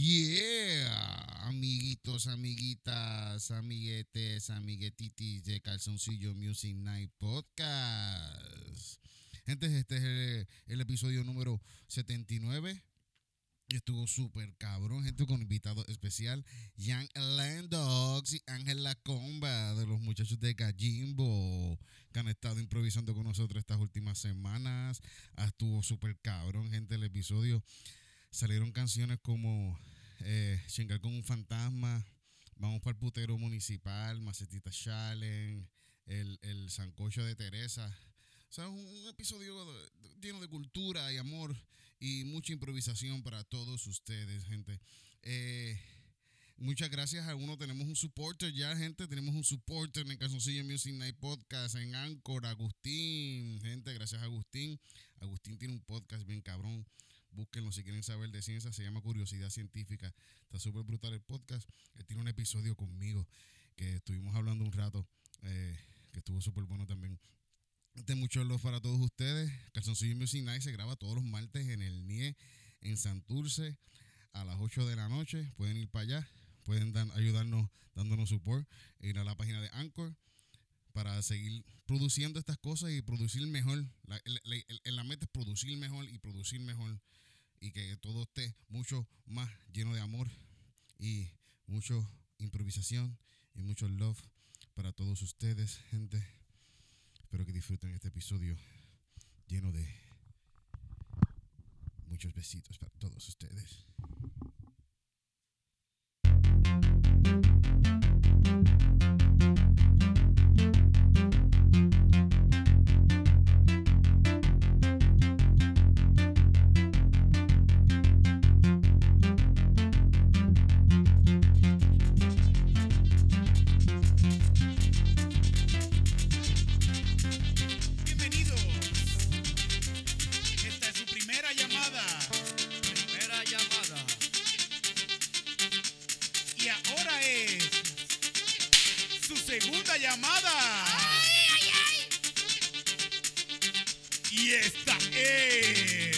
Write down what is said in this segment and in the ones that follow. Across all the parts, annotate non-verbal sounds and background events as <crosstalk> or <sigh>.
Yeah, amiguitos, amiguitas, amiguetes, amiguetitis de Calzoncillo Music Night Podcast. Gente, este es el, episodio número 79. Y Estuvo súper cabrón, gente con invitado especial, Young Landox y Ángela Comba, de los muchachos de Gallimbo, que han estado improvisando con nosotros estas últimas semanas. Ah, Estuvo súper cabrón, gente, el episodio. Salieron canciones como eh, Chingar con un fantasma, Vamos para el putero municipal, Macetita Challenge, el, el Sancocho de Teresa. O sea, un, episodio lleno de cultura y amor y mucha improvisación para todos ustedes, gente. Eh, muchas gracias a uno. Tenemos un supporter ya, gente. Tenemos un supporter en el Calzoncillo Music Night Podcast, en Anchor, Agustín. Gente, gracias a Agustín. Agustín tiene un podcast bien cabrón. Búsquenlo si quieren saber de ciencia. Se llama Curiosidad Científica. Está súper brutal el podcast. Él tiene un episodio conmigo que estuvimos hablando un rato, eh, que estuvo súper bueno también. De mucho love para todos ustedes. Calzoncillo Music Night se graba todos los martes en el NIE en Santurce a las 8 de la noche. Pueden ir para allá. Pueden ayudarnos dándonos support. E ir a la página de Anchor para seguir produciendo estas cosas y producir mejor. La, la meta es producir mejor y producir mejor. Y que todo esté mucho más lleno de amor y mucho improvisación y mucho love para todos ustedes, gente. Espero que disfruten este episodio lleno de muchos besitos para todos ustedes. Llamada. Y esta es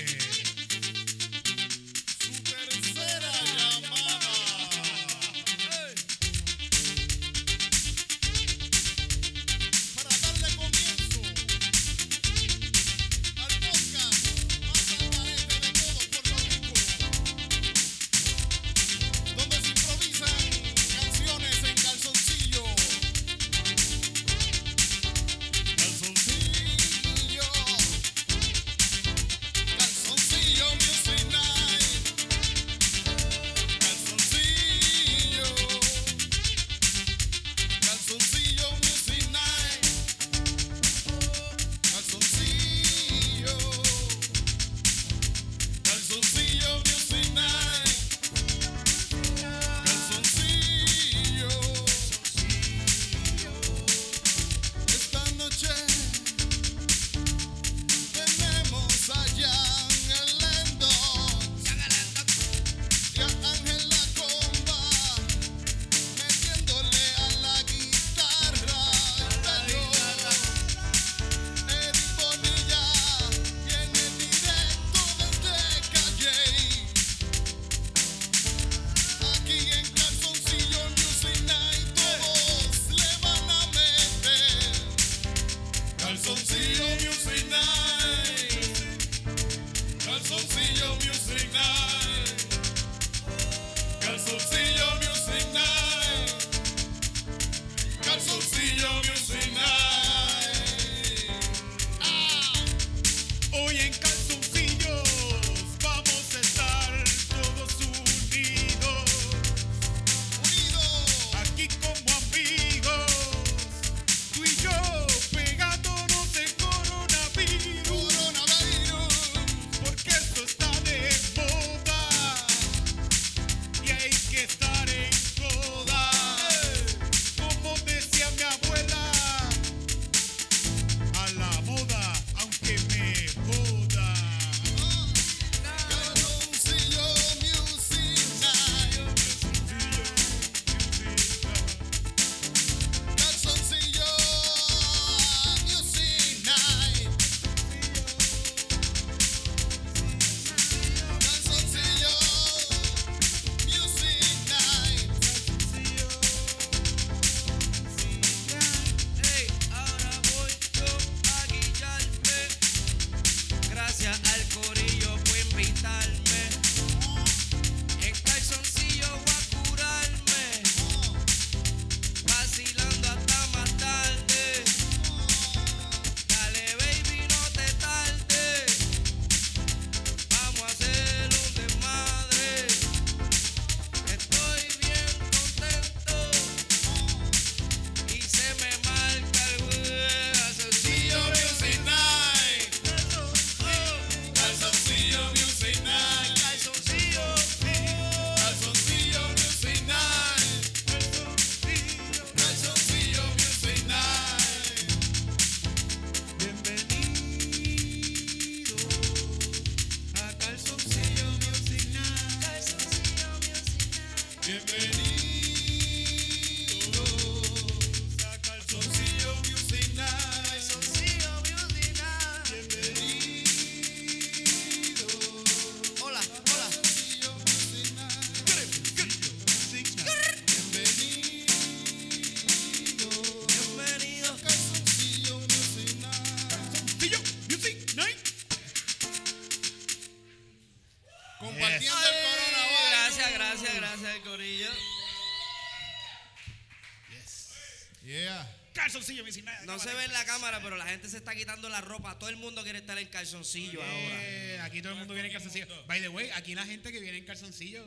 calzoncillo ahora. Eh, aquí todo el mundo viene en calzoncillo. By the way, aquí la gente que viene en calzoncillo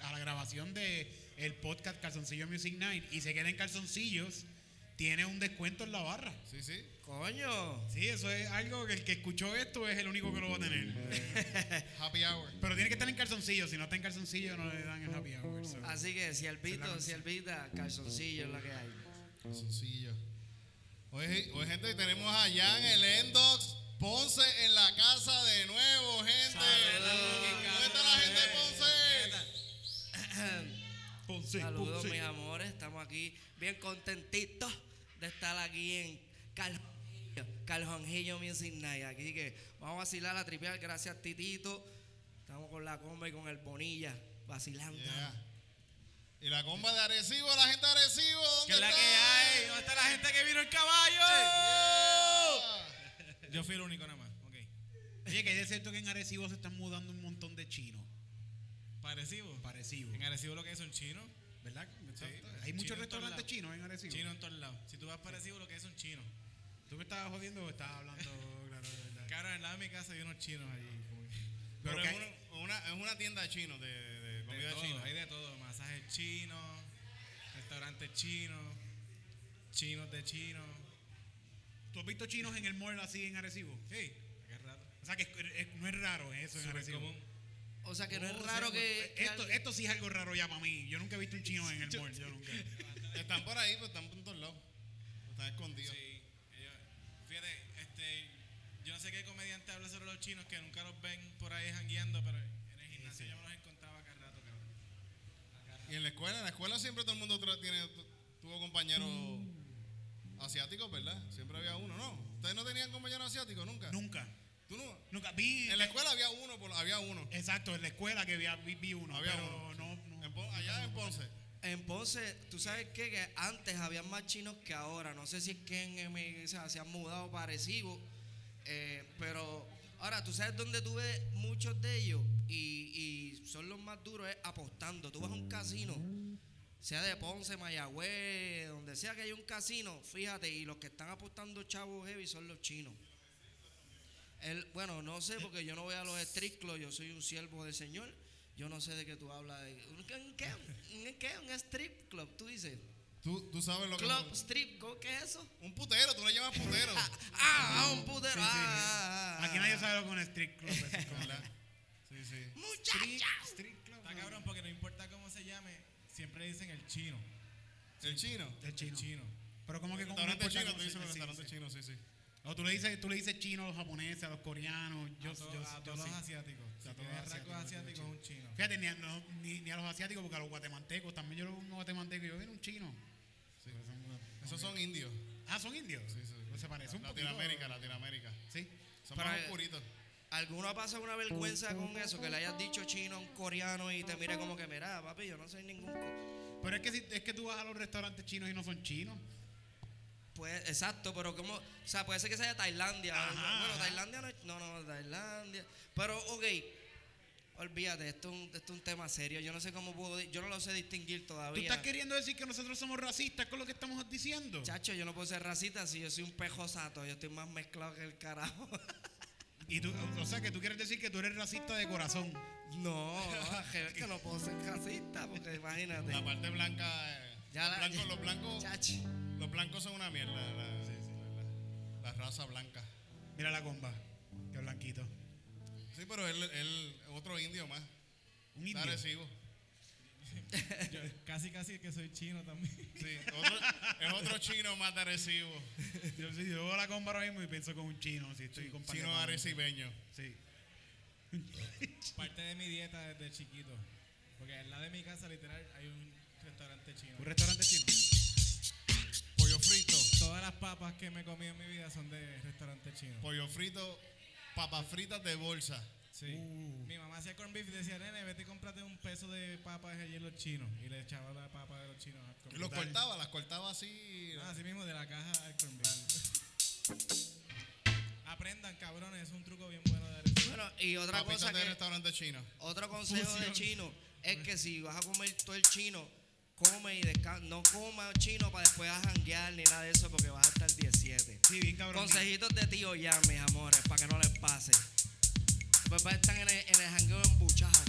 a la grabación de el podcast Calzoncillo Music Night y se queda en calzoncillos, tiene un descuento en la barra. Sí, sí. Coño. Sí, eso es algo que el que escuchó esto es el único que lo va a tener. <laughs> Happy hour. Pero tiene que estar en calzoncillo. Si no está en calzoncillo, no le dan el happy hour. so. Así que si el pito, si el pita, calzoncillo es la que hay. Calzoncillo. Oye, oye, gente, tenemos allá en el Endox Ponce en la casa de nuevo, gente. ¿Dónde está la gente de Ponce? <coughs> Ponce, Saludos, Ponce. mis amores. Estamos aquí bien contentitos de estar aquí en Caljonjillo, Caljonjillo Music Night. Aquí que vamos a vacilar a tripear. Gracias, Titito. Estamos con la comba y con el Bonilla vacilando. Yeah. Y la comba de Arecibo, la gente de Arecibo, ¿dónde ¿Qué es la está? que hay? ¿Dónde está la gente que vino el caballo? Yeah. Yo fui el único nada más. Ok. Oye, que es cierto que en Arecibo se están mudando un montón de chinos. Parecido. Parecido. En Arecibo lo que es un chino. ¿Verdad? Sí. Hay muchos restaurantes chinos en Arecibo. Chino en todos lados. Si tú vas para Arecibo lo que es un chino. ¿Tú me estabas jodiendo o estabas hablando <laughs> claro de verdad? Claro, en la de mi casa hay unos chinos allí. Pero Pero es hay- una, es una tienda de chinos, de, de De comida todo, china. hay de todo. Masajes chinos, restaurantes chinos, chinos de chinos. ¿Tú has visto chinos en el mall así en Arecibo? Sí, qué rato. O sea que es- es- no es raro eso en Arecibo. común. O sea que no es Oh, raro sí, que. que Esto, alguien- esto sí es algo raro ya para mí. Yo nunca he visto un chino en el <laughs> mall. Yo nunca. <laughs> Están por ahí, pero están por todos lados. Están escondidos. Sí, ellos- fíjate, este, yo no sé qué comediante habla sobre los chinos que nunca los ven por ahí jangueando, pero en el gimnasio yo me los encontraba cada rato, cabrón. Rato. Y en la escuela, en la escuela siempre todo el mundo tiene, tu- tuvo compañeros asiáticos, ¿verdad? Siempre había uno, ¿no? ¿Ustedes no tenían compañeros asiáticos nunca? Nunca. ¿Tú no? Nunca. Vi. En la escuela había uno, por- había uno. Exacto, en la escuela que vi, vi, vi uno. Había pero uno. no. no. En allá en Ponce. En Ponce, tú sabes qué? que antes había más chinos que ahora. No sé si es que en, o sea, se han mudado para Arecibo, eh, pero ahora tú sabes dónde tú ves muchos de ellos y, y son los más duros es apostando. Tú vas a un casino, sea de Ponce, Mayagüez, donde sea que haya un casino, fíjate, y los que están apostando chavos heavy son los chinos. El, bueno, no sé porque yo no voy a los street clubs, yo soy un siervo del Señor. Yo no sé de qué tú hablas. De, ¿Un qué? ¿Un qué? ¿Un strip club? Tú dices. ¿Tú, tú sabes lo que Club, strip, ¿co- ¿qué es eso? Un putero, tú le llamas putero. <laughs> Ah, un putero. Sí, sí, sí. Ah, ah, Aquí nadie sabe lo que es un street club. <laughs> Sí, sí. Muchacha. Street club. Está cabrón porque no importa cómo se llame, siempre dicen el chino. El chino. El chino. El chino. Pero como que como Restaurante no chino, tú dices los sí, restaurantes sí. chinos, sí, sí. O tú le dices, tú le dices chino a los japoneses, a los coreanos. Yo, a, to- yo, a yo todos sí. los asiáticos. Si A todos tienes los rasgos asiáticos, asiáticos, yo es un chino. Fíjate, ni a, no, ni, ni a los asiáticos, porque a los guatemaltecos también yo los unos guatemaltecos. Yo vine un chino. Son- Esos son indios. Ah, son indios. Sí, sí. Pues se parece un. Latinoamérica, Latinoamérica. Sí. Son Pero, más eh, oscuritos. ¿Alguno ha pasado una vergüenza con eso? Que le hayas dicho chino a un coreano y te mire como que, mira, papi, yo no soy ningún. co-". Pero es que, si, es que tú vas a los restaurantes chinos y no son chinos. Pues, exacto, pero como. O sea, puede ser que sea de Tailandia. Ajá, bueno, ajá. Tailandia no es. No, no, Tailandia. Pero, ok. Olvídate, esto es, un, esto es un tema serio. Yo no sé cómo puedo. di- Yo no lo sé distinguir ¿Tú todavía. estás queriendo decir que nosotros somos racistas con lo que estamos diciendo? Chacho, yo no puedo ser racista si yo soy un pejo sato. Yo estoy más mezclado que el carajo. <laughs> Y tú, o sea, que tú quieres decir que tú eres racista de corazón. no, es que no puedo ser racista porque imagínate. La parte blanca. eh, Ya los, la- blancos, ya- los blancos. Chacho. Los blancos son una mierda. La, la- la raza blanca. Mira la comba. Qué blanquito. Sí, pero él, él otro indio más. Un indio. Arecibo. Yo casi, casi que soy chino también. Sí, es otro chino más de Arecibo. Yo, sí, yo la compro ahora mismo y pienso con un chino, si estoy sí, Chino arecibeño. Sí. <laughs> Parte de mi dieta desde chiquito. Porque al lado de mi casa, literal, hay un restaurante chino. ¿Un restaurante chino? Pollo frito. Todas las papas que me he comido en mi vida son de restaurante chino. Pollo frito, papas fritas de bolsa. Sí. Mm. Mi mamá hacía corn beef y decía, nene, vete y cómprate un peso de papas ayer los chinos. Y le echaba la papa de los chinos al corn beef. Y los cortaba, las cortaba así. Ah, así mismo, de la caja al corn beef. <laughs> Aprendan, cabrones, es un truco bien bueno de restaurante. Bueno, y otra cosa. Que, restaurante chino. Otro consejo de chino es que si vas a comer todo el chino, come y descansa. No coma chino para después a janguear ni nada de eso porque vas hasta el 17. Sí, bien cabrón. Consejitos de tío ya, mis amores, para que no les pase. Bapak tangan yang hanggam bocah.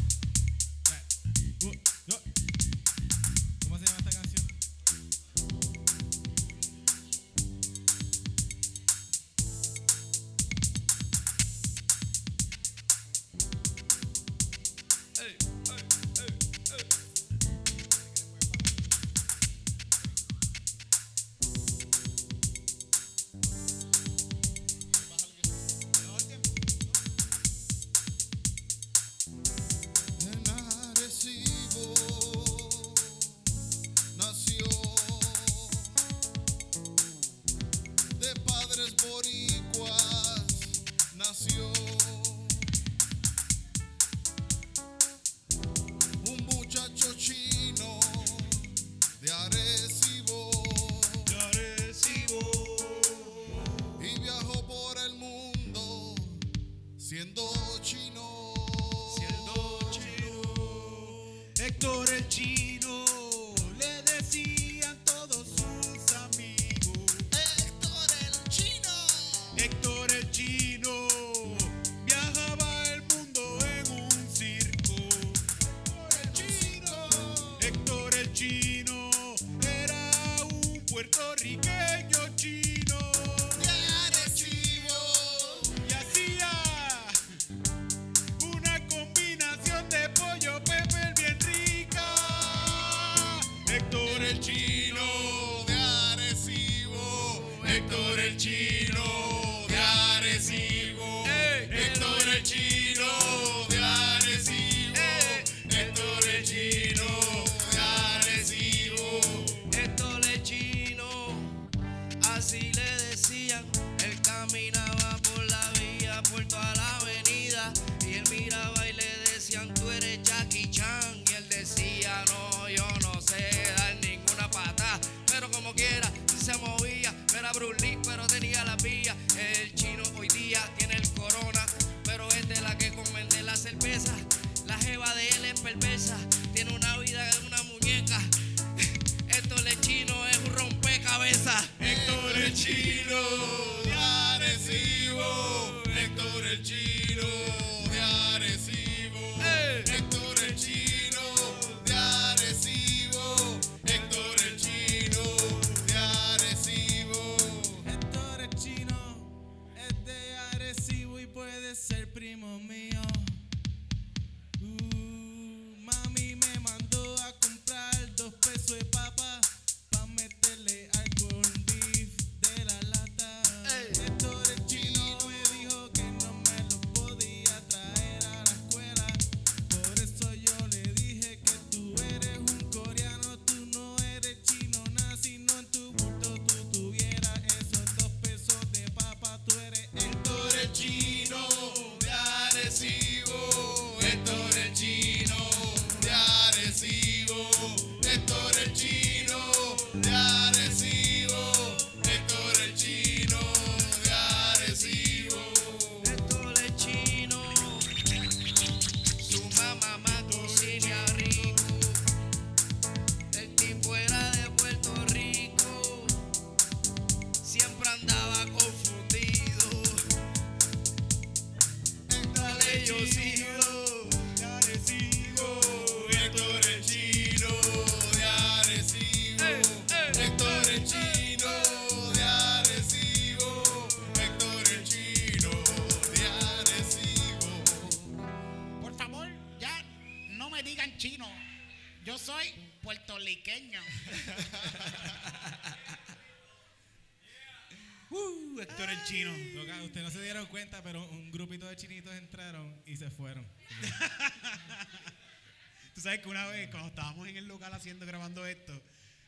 Sabes que una vez, cuando estábamos en el local haciendo, grabando esto,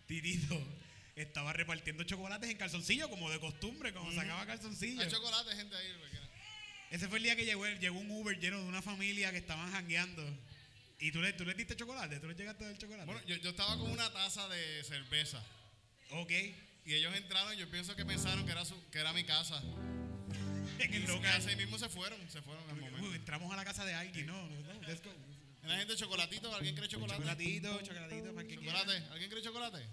Titito estaba repartiendo chocolates en calzoncillo, como de costumbre, como sacaba calzoncillo. Hay chocolate, gente ahí. porque- Ese fue el día que llegó, llegó un Uber lleno de una familia que estaban jangueando. ¿Y tú le, tú le diste chocolate? ¿Tú le llegaste a dar chocolate? Bueno, yo, yo estaba con una taza de cerveza. ok. Y ellos entraron, yo pienso que pensaron que era, su, que era mi casa. <laughs> En el Y local. así mismo se fueron, se fueron al momento. Uy, entramos a la casa de alguien, no, no, no, let's go. La gente chocolatito, ¿alguien quiere chocolate? Chocolatito, chocolatito, para que Chocolate, ¿alguien quiere chocolate?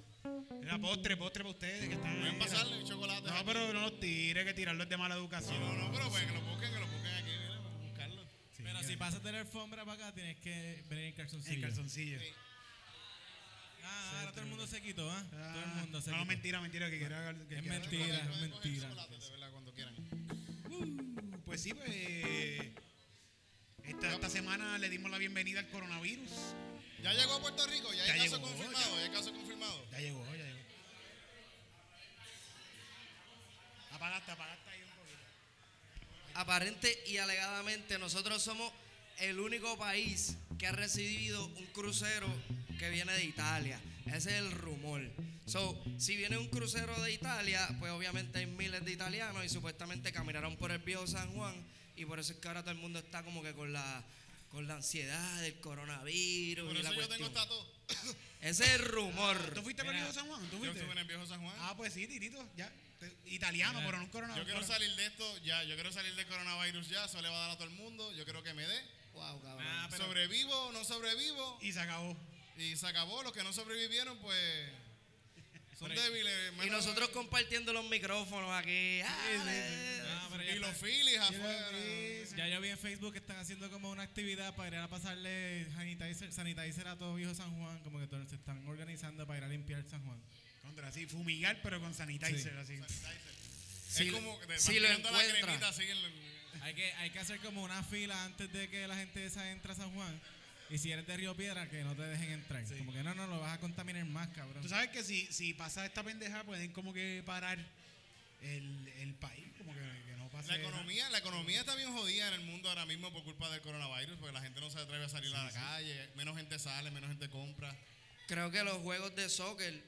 Era postre, postre para ustedes que están Pueden pasarle chocolate. No, pero no los tire, que tirarlos es de mala educación. No, no, pero pues que lo busquen, que lo busquen aquí, mira, vamos a buscarlo. Pero si pasas de la alfombra para acá, tienes que venir en calzoncillo. En calzoncillo. Sí. Ah, ahora todo el mundo se quitó, ¿ah? todo el mundo se no, mentira, mentira, que quiera. que Es quiera- mentira. Pueden coger mentira. chocolate, de verdad, cuando quieran. Pues sí, pues. Esta, esta semana le dimos la bienvenida al coronavirus. ¿Ya llegó a Puerto Rico? ¿Ya hay Ya caso llegó, confirmado? ya. ¿Ya hay caso confirmado? Ya llegó, ya llegó. Apagaste, apagaste ahí un poquito. Aparente y alegadamente nosotros somos el único país que ha recibido un crucero que viene de Italia. Ese es el rumor. So, si viene un crucero de Italia, pues obviamente hay miles de italianos y supuestamente caminaron por el viejo San Juan y por eso es que ahora todo el mundo está como que con la con la ansiedad del coronavirus Por y la eso yo tengo cuestión. estatus. <coughs> Ese es el rumor. ¿Tú fuiste para el viejo San Juan? ¿Tú Yo fuiste? estuve en el viejo San Juan. Ah, pues sí, Titito, ya. Te- Italiano, Mira, pero no un Yo coronavirus. quiero salir de esto ya, yo quiero salir del coronavirus ya, eso le va a dar a todo el mundo, yo quiero que me dé. Wow, cabrón. Ah, pero- Sobrevivo o no sobrevivo Y se acabó. y se acabó, los que no sobrevivieron pues son Pero- débiles. y nosotros compartiendo los micrófonos aquí. Ah, dale. Ah, pero ya y los. Phillies afuera. Ya yo vi en Facebook que están haciendo como una actividad para ir a pasarle sanitizer, sanitizer a todo viejo San Juan, como que todos se están organizando para ir a limpiar San Juan. Contra así, fumigar, pero con sanitizer, así. Si- es como si lo la cremita así en el- Hay que, hay que hacer como una fila antes de que la gente esa entre a San Juan. Y si eres de Río Piedra, que no te dejen entrar. Como que no, no, lo vas a contaminar más, cabrón. Tú sabes que si, si pasa esta pendeja, pueden como que parar el, el país, como que, que no pase. La economía, la economía está bien jodida en el mundo ahora mismo por culpa del coronavirus, porque la gente no se atreve a salir a la calle, menos gente sale, menos gente compra. Creo que los juegos de soccer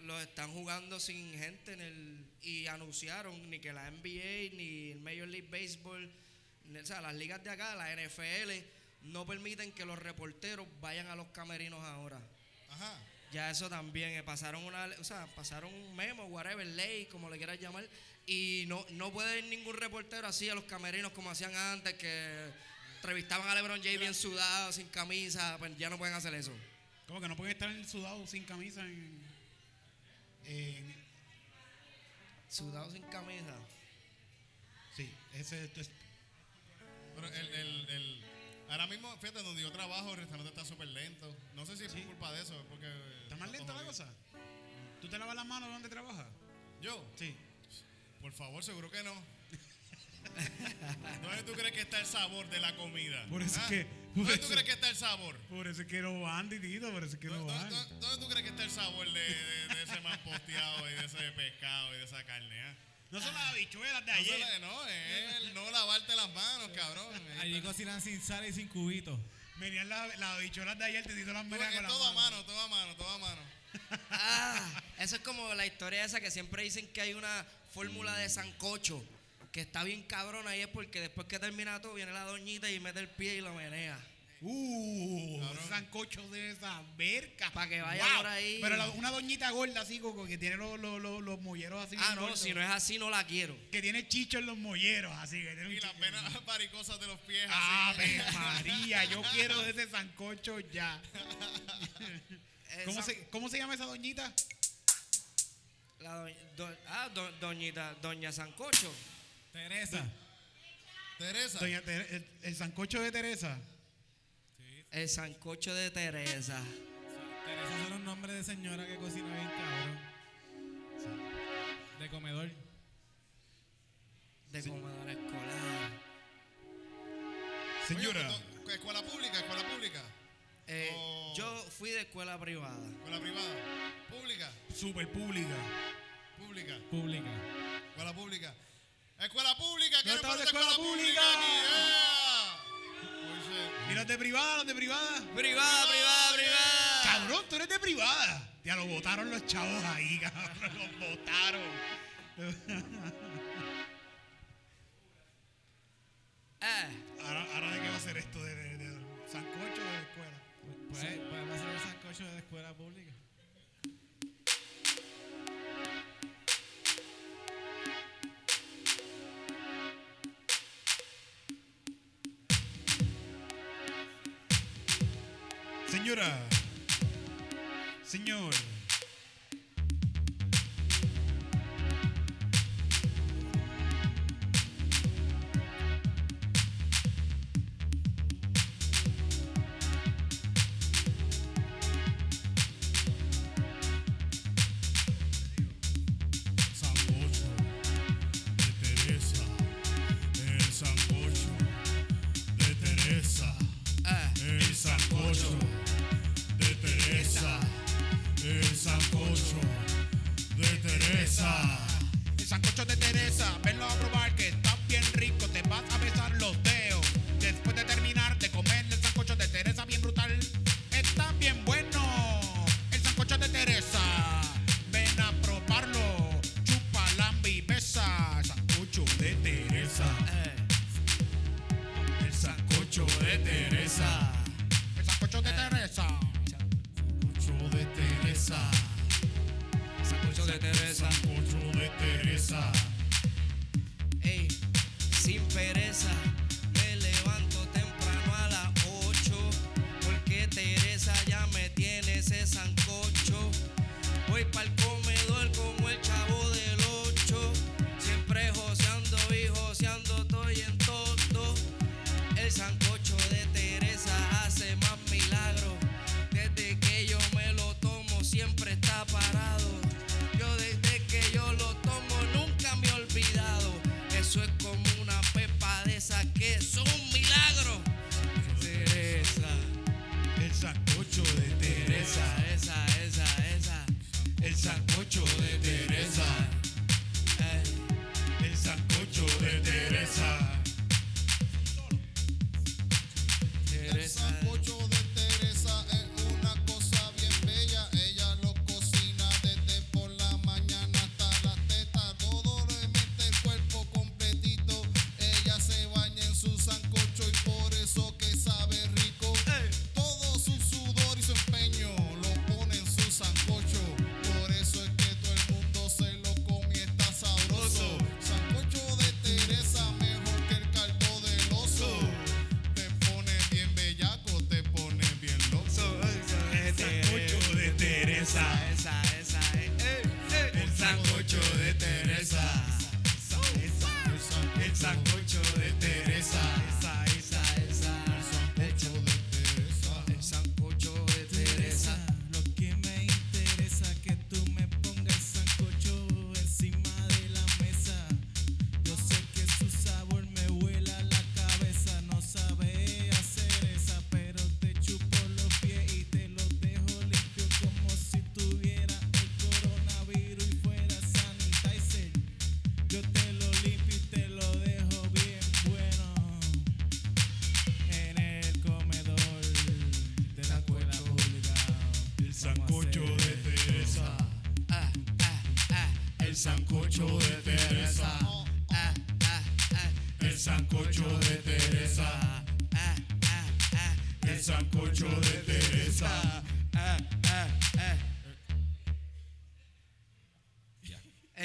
los están jugando sin gente en el y anunciaron ni que la NBA ni el Major League Baseball, o sea, las ligas de acá, la NFL no permiten que los reporteros vayan a los camerinos ahora. Ajá. Ya eso también, eh, pasaron una, o sea, pasaron un memo, whatever, ley, como le quieras llamar, y no, no puede ir ningún reportero así a los camerinos como hacían antes, que entrevistaban a LeBron James bien sudado, sin camisa, pues ya no pueden hacer eso. Como que no pueden estar sudados sin camisa en. en- Sudado sin camisa. sí, ese es. Pero el, el, el- ahora mismo, fíjate, donde yo trabajo, el restaurante está súper lento. No sé si es por culpa de eso, es porque... ¿Está más lenta la cosa? ¿Tú te lavas las manos donde trabajas? ¿Yo? Sí. Por favor, seguro que no. ¿Dónde tú crees que está el sabor de la comida? Por eso ¿Ah? que- por ¿Dónde eso- tú crees que está el sabor? Por eso es que no van, Titito, por eso es que no ¿Dónde, van. dónde- dónde tú crees que está el sabor de, de- de ese manposteado y de ese pescado y de esa carne? ah? No son las habichuelas de No, ayer. solo- no, es el no lavarte las manos, cabrón. Allí cocinan sin sal y sin cubitos. Venían las, las habichuelas de ayer, Titito las Tú- venía con es la todo a mano, todo a mano, todo a mano. <laughs> Ah, eso es como la historia esa que siempre dicen que hay una fórmula de sancocho que está bien cabrona y es porque después que termina todo viene la doñita y mete el pie y lo menea. Uh, Cabrón. sancocho de esa verga. Pa' que vaya por ahí. Pero la- una doñita gorda así, Coco, que tiene los, los, los, los molleros así. Ah, bien no, gordos. si no es así no la quiero. Que tiene chicho en los molleros, así. Que tiene un Y las chicho. venas varicosas de los pies Ave así. María, yo quiero de ese sancocho ya. <laughs> ¿Cómo Esa- se, ¿Cómo se llama esa doñita? la doña- do- ah, do- doñita, doña Sancocho. Teresa. Teresa. Doña Tere- el, el sancocho de Teresa. El sancocho de Teresa. Teresa son un nombre de señora que cocina bien cabrón. De comedor. De comedor escolar. Señora. Oye, ¿tú- escuela pública, escuela pública. Eh, Oh. Yo fui de escuela privada. Escuela privada. Pública, Super pública. pública. Pública. Escuela pública. Escuela pública, ¿qué No escuela escuela pública. pública aquí? ¡Yeah! ¿Y los de privada, los de privada? Privada, privada, privada. Cabrón, tú eres de privada. Ya lo botaron los chavos ahí, <laughs> cabrón. Los botaron. Ah. <laughs> Ahora, ahora, de qué va a ser esto de, de, de sancocho de la escuela. Pues, pues podemos hacer un sancocho de la escuela pública. Señora, señor.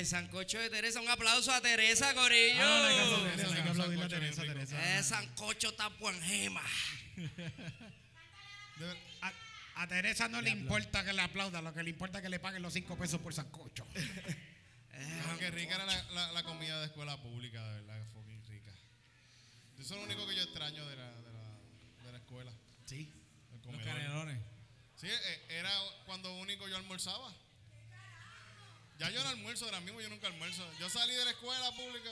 Sancocho de Teresa, un aplauso a Teresa, Corillo. Hay a Teresa, El sancocho está puanjema. <laughs> A, a Teresa no le, importa que le aplauda, lo que le importa es que le paguen los cinco pesos por sancocho. <laughs> Aunque rica era la, la, comida de escuela pública, de verdad, que fucking rica. Eso es lo único que yo extraño de la, de la, de la escuela. Sí. Los canelones. Sí, e, era cuando único yo almorzaba. Ya yo no almuerzo ahora mismo, yo nunca almuerzo. Yo salí de la escuela pública.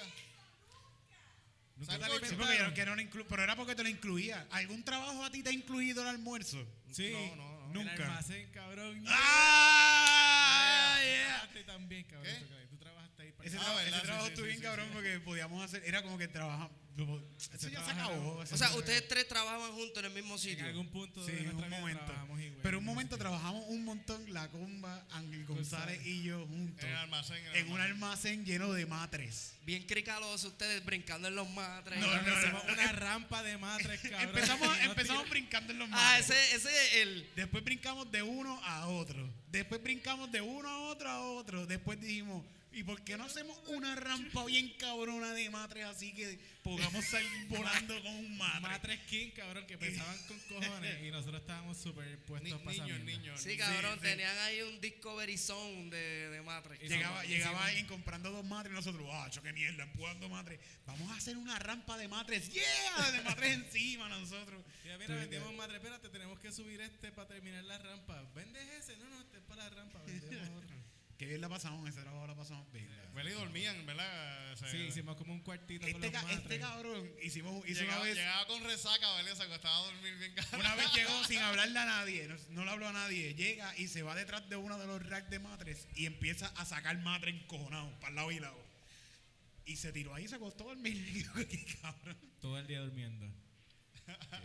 Nunca te alimentaron. Que no inclu pero era porque te lo incluía. ¿Algún trabajo a ti te ha incluido el almuerzo? Sí. No, no, no. Nunca. El almacén, cabrón. ¡Ah! Yeah. Este también, cabrón. Ese, ah, trabajo estuvo bien cabrón porque podíamos hacer, era como que trabajamos. Eso ya se acabó. O sea, ustedes tres trabajaban juntos en el mismo sitio. En algún punto. Sí, de un momento. Pero un momento trabajamos un montón, la comba, Ángel González, y yo juntos. En, el almacén, en, un almacén lleno de matres. Bien cricalosos ustedes brincando en los matres. No, no, una rampa de matres, <laughs> empezamos, <laughs> empezamos brincando en los ah, matres. Ah, ese, ese es el. Después brincamos de uno a otro. Después brincamos de uno a otro a otro. Después dijimos ¿y por qué no hacemos una rampa bien cabrona de matres así que podamos salir <laughs> volando con un matre? Matres King, cabrón, que pesaban con cojones y nosotros estábamos súper puestos Ni- niños, niños. Sí, cabrón, sí. tenían ahí un Discovery Zone de, de matres. Llegaba, llegaba alguien comprando dos matres y nosotros, ah, cho, qué mierda, empujando matres. Vamos a hacer una rampa de matres, yeah, de matres <laughs> encima nosotros. Ya, mira, vendimos matres, espérate, tenemos que subir este para terminar la rampa. ¿Vendes ese? No, no, este es para la rampa, vendemos <laughs> otro. Qué bien la pasamos, ese trabajo la pasamos bien. ¿Verdad? Y dormían, ¿verdad? O sea, Sí, hicimos como un cuartito con Este, los ca- este cabrón hicimos, hizo una Llegaba, vez, llegaba con resaca, ¿verdad? Se acostaba a dormir bien cabrón. una vez llegó <laughs> sin hablarle a nadie, no, no le habló a nadie, llega y se va detrás de uno de los racks de matres y empieza a sacar matres encojonados para el lado y lado. Y se tiró ahí y se acostó a dormir. <laughs> Todo el día durmiendo.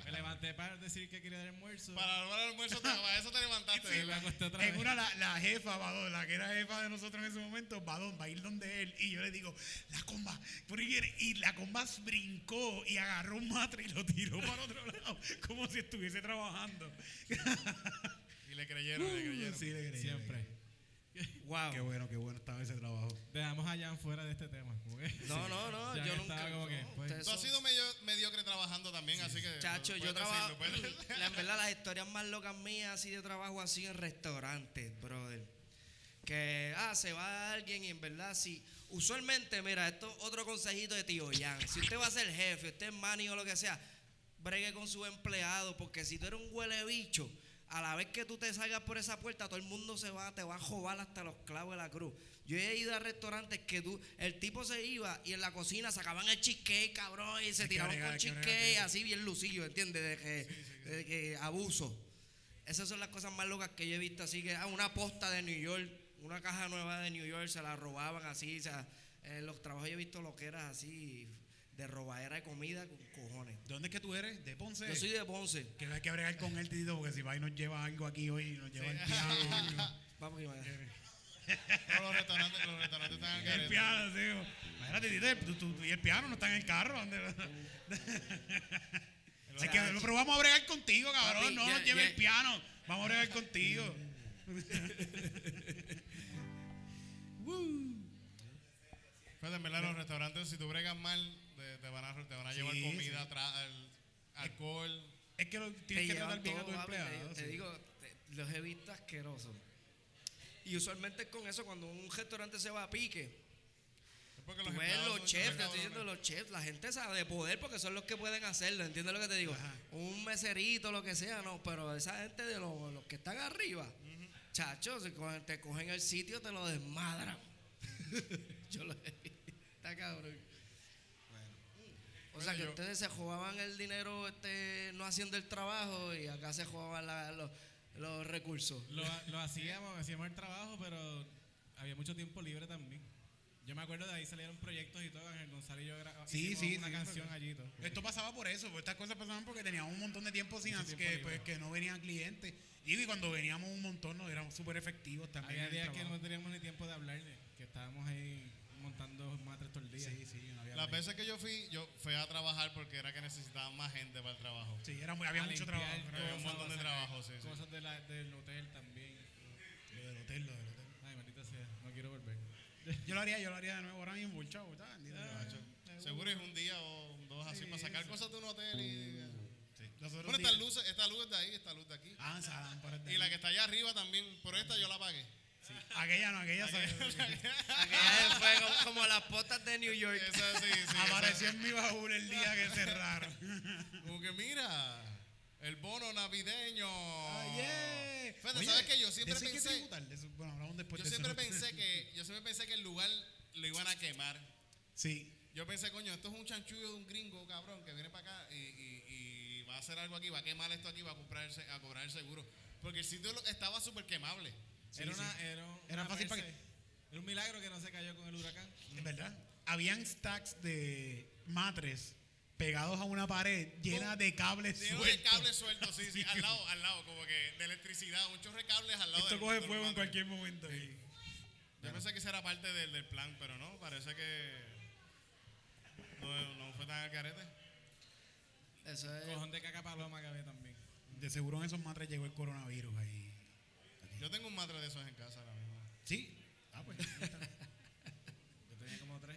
Me levanté para decir que quería dar almuerzo. Para el almuerzo, te, para eso te levantaste. Sí, me acosté otra En vez. una, la, la jefa, Badón, la que era jefa de nosotros en ese momento, Badón, va a ir donde él. Y yo le digo, la comba, por ahí viene. Y la comba brincó y agarró un matre y lo tiró para otro lado, como si estuviese trabajando. <laughs> Y le creyeron, le creyeron. Sí, le creí, Siempre. Wow. Qué bueno, qué bueno estaba ese trabajo. Dejamos a Jan fuera de este tema. <laughs> No, no, no, Jan yo nunca. como que, pues, Tú has son- sido medio, mediocre trabajando también, así que. Chacho, yo trabajo. <laughs> la- En verdad, las historias más locas mías así de trabajo así en restaurantes, brother. Que, ah, se va alguien y en verdad, sí. Usualmente, mira, esto es otro consejito de tío Jan. Si usted va a ser jefe, usted es mani o lo que sea, bregue con su empleado, porque si tú eres un huele bicho, a la vez que tú te salgas por esa puerta, todo el mundo se va, te va a jobar hasta los clavos de la cruz. Yo he ido a restaurantes que tú, el tipo se iba y en la cocina sacaban el cheesecake, cabrón, y se Hay tiraban bregar, con cheesecake, sí. así bien lucillo, ¿entiendes? De que, de que abuso. Esas son las cosas más locas que yo he visto. Así que, ah, una posta de New York, una caja nueva de New York, se la robaban así. O sea, en los trabajos yo he visto lo que era así, de robadera de comida con cojones. ¿De dónde es que tú eres? ¿De Ponce? Yo soy de Ponce. Que hay que bregar con él, Tito, porque si va y nos lleva algo aquí hoy, nos lleva el piano. <laughs> Vamos, que. No, <laughs> los restaurantes, los restaurantes están al el piano, sí. Imagínate, Tito, tú- tú- tú- y el piano no está en el carro. ¿dónde? <laughs> Es que, pero vamos a bregar contigo, cabrón. Papi, no ya- nos lleve ya- el piano. Vamos a bregar contigo. Pues en verdad, los restaurantes, si tú bregas mal, te, te van a, te van a llevar comida, sí. tra- alcohol. Es que lo, tienes que tratar bien a tu empleado. Te, digo, te- los he visto asquerosos. Y usualmente con eso, cuando un restaurante se va a pique, porque Tú los ves los chefs, te estoy diciendo los chefs, la gente sabe de poder porque son los que pueden hacerlo, ¿entiendes lo que te digo? Ajá. Un meserito, lo que sea, no, pero esa gente de los, los que están arriba, chachos, se cogen- te cogen el sitio, te lo desmadran. <laughs> Yo lo he visto, está cabrón. O sea que yo- ustedes se jugaban el dinero este, no haciendo el trabajo y acá se jugaban la- los, los recursos. Lo, lo hacíamos, hacíamos el trabajo, pero había mucho tiempo libre también. Yo me acuerdo de ahí salieron proyectos y todo. Ángel Gonzalo y yo Sí, sí, una sí, canción allí y todo. Esto pasaba por eso, pues estas cosas pasaban porque teníamos un montón de tiempo sin tiempo que, pues, que no venían clientes. Y cuando veníamos un montón nos éramos súper efectivos también. Había días que no teníamos ni tiempo de hablarle, que estábamos ahí montando matres todo el día. Sí, sí, no había Las veces que yo fui, yo fui a trabajar porque era que necesitaban más gente para el trabajo. Sí, era muy- había A mucho limpiar trabajo. Había un cosas, montón de trabajo, sí, sí. Cosas de la- del hotel también. Lo del hotel, lo del hotel. Ay, maldita sea, no quiero volver. <laughs> Yo lo haría, yo lo haría de nuevo ahora mismo, Macho, sea. Seguro es un día o dos así para sacar cosas de un hotel y. Otros Bueno, esta luz, esta luz es de ahí, esta luz de aquí. Ah, esa lámpara Y la que está allá arriba también, por esta yo la pagué. Aquella no, aquella se- Aquella fue como, como las potas de New York. Esa sí, sí. esa- apareció en mi baúl el día que cerraron. Como que mira, el bono navideño. yeah. Fíjate, Oye, ¿sabes qué? Yo siempre que pensé. eso- Bueno, hablamos después Yo de siempre eso. pensé que, yo siempre pensé que el lugar lo iban a quemar. Sí. Yo pensé, coño, esto es un chanchullo de un gringo, cabrón, que viene para acá y, y- y va a hacer algo aquí, va a quemar esto aquí, va a comprar a cobrar el seguro. Porque el sitio estaba súper quemable. Era, una, era, Era una fácil para Merce. Era un milagro que no se cayó con el huracán. Es verdad. Habían stacks de matres pegados a una pared llena de cables Lleno de sueltos. cables sueltos, sí, sí, <laughs> al lado, al lado, como que de electricidad, muchos recables al lado Esto del- coge fuego en cualquier momento. Yo pensé que esa era parte del, del plan, pero no, parece que no, no fue tan al carete. Eso es. Cojón de caca paloma que había también. De seguro en esos matres llegó el coronavirus ahí. Yo tengo un matre de esos en casa ahora mismo. ¿Sí? Ah, pues. Yo tenía como tres.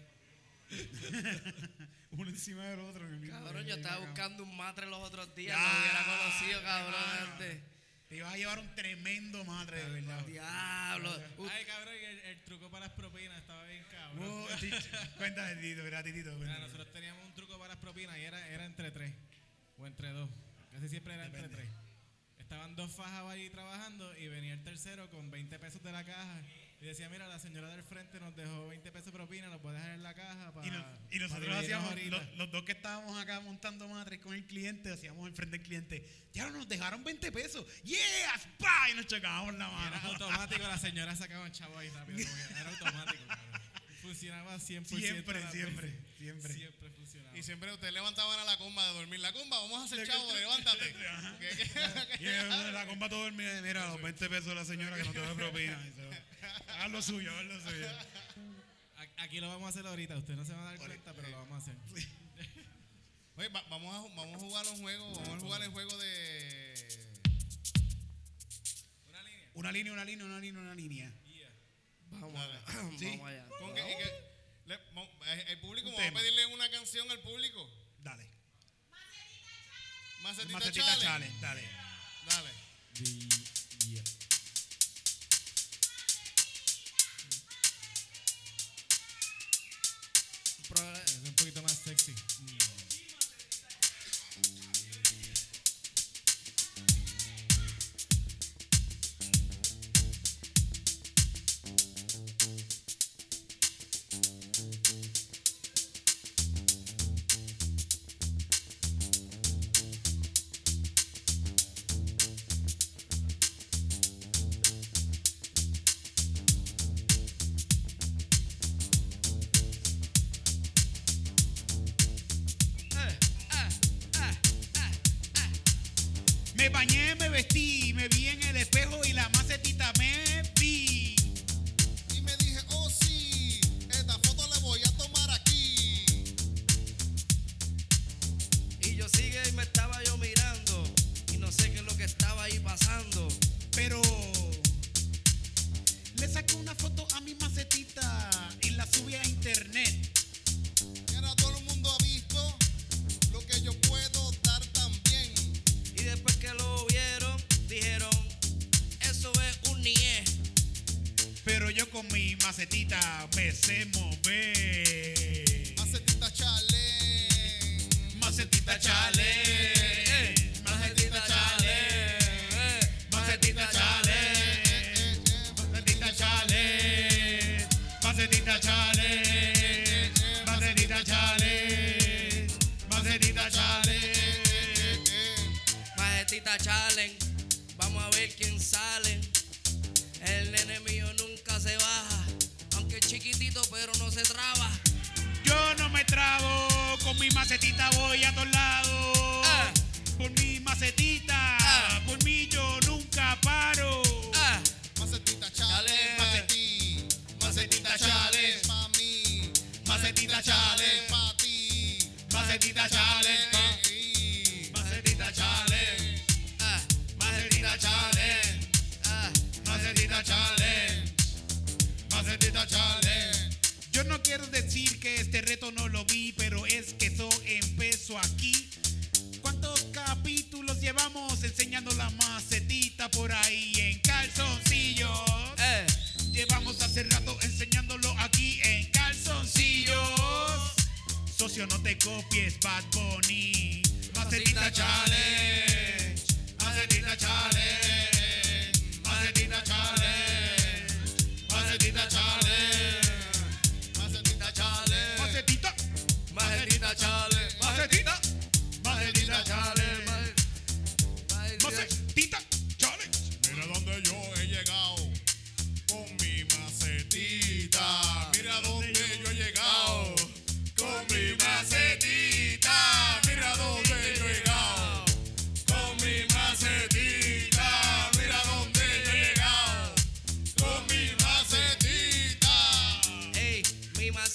<laughs> Uno encima del otro. en el mismo- Cabrón, yo estaba buscando un matre los otros días. Ya. Lo hubiera conocido, cabrón, antes. cama. Te ibas a llevar un tremendo matre, de verdad. Diablo. Uh, Ay, cabrón, y el, el truco para las propinas estaba bien cabrón. Oh. <laughs> Cuéntame, Tito, mira, Titito. Mira, cuéntame. nosotros teníamos un truco para las propinas y era, era entre tres o entre dos. Casi siempre era entre tres. Estaban dos fajas allí trabajando y venía el tercero con 20 pesos de la caja y decía, mira, la señora del frente nos dejó 20 pesos de propina, los puede dejar en la caja para Y, nos- y nosotros hacíamos, ahorita". los, los dos que estábamos acá montando matres con el cliente, hacíamos enfrente del cliente, ya nos dejaron 20 pesos, ¡yeah! ¡Spa! Y nos chocábamos la Y mano. Era automático, la señora sacaba un chavo ahí rápido. era automático. <laughs> Funcionaba 100%. Siempre, siempre, siempre. Siempre funcionaba. Y siempre ustedes levantaban a la comba de dormir. La comba, vamos a hacer chavo, levántate. <laughs> Ajá. ¿Qué- qué- <laughs> Y eh, la comba todo dormida, mira, los 20 pesos de la señora que no te da propina. <laughs> Hagan lo suyo, hagan lo suyo. Aquí lo vamos a hacer ahorita. Usted no se va a dar cuenta, pero lo vamos a hacer. Oye, va- vamos, a, vamos a jugar un juego, vamos a jugar el juego de... Una línea. Una línea, una línea, una línea, una línea. Vamos allá. Sí. Vamos allá. con que- que- le- eh, el público, vamos a pedirle una canción al público. Dale. Macetita, Macetita Challenge. challenge, dale. Dale. Pro- Es un poquito más sexy.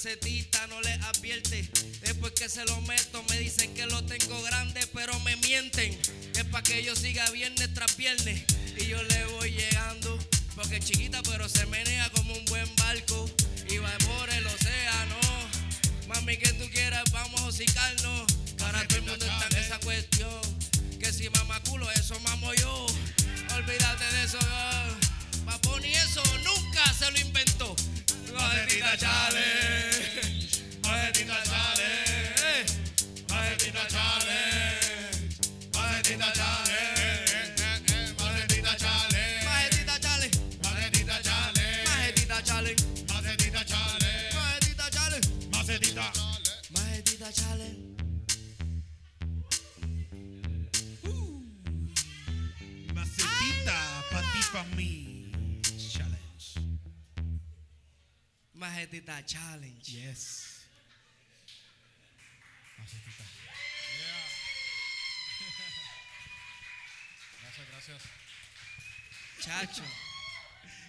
Macetita no les advierte. Después que se lo meto, me dicen que lo tengo grande, pero me mienten. Es para que yo siga viernes tras viernes. Y yo le voy llegando, porque es chiquita, pero se menea como un buen barco. Y va por el océano. Mami, que tú quieras, vamos a hocicarnos. Ahora todo el mundo está en esa cuestión. Que si mama culo, eso mamo yo. Olvídate de eso. Papón y eso nunca se lo inventó. Macetita challenge. Macetita challenge. Macetita challenge. Macetita challenge. Macetita chale, Macetita challenge. macetita chale, Macetita challenge. macetita chale, Macetita challenge. Macetita. Macetita challenge. Macetita pa' ti, pa' mí. Macetita challenge. Yes. Macetita. <laughs> Gracias, gracias. Chacho.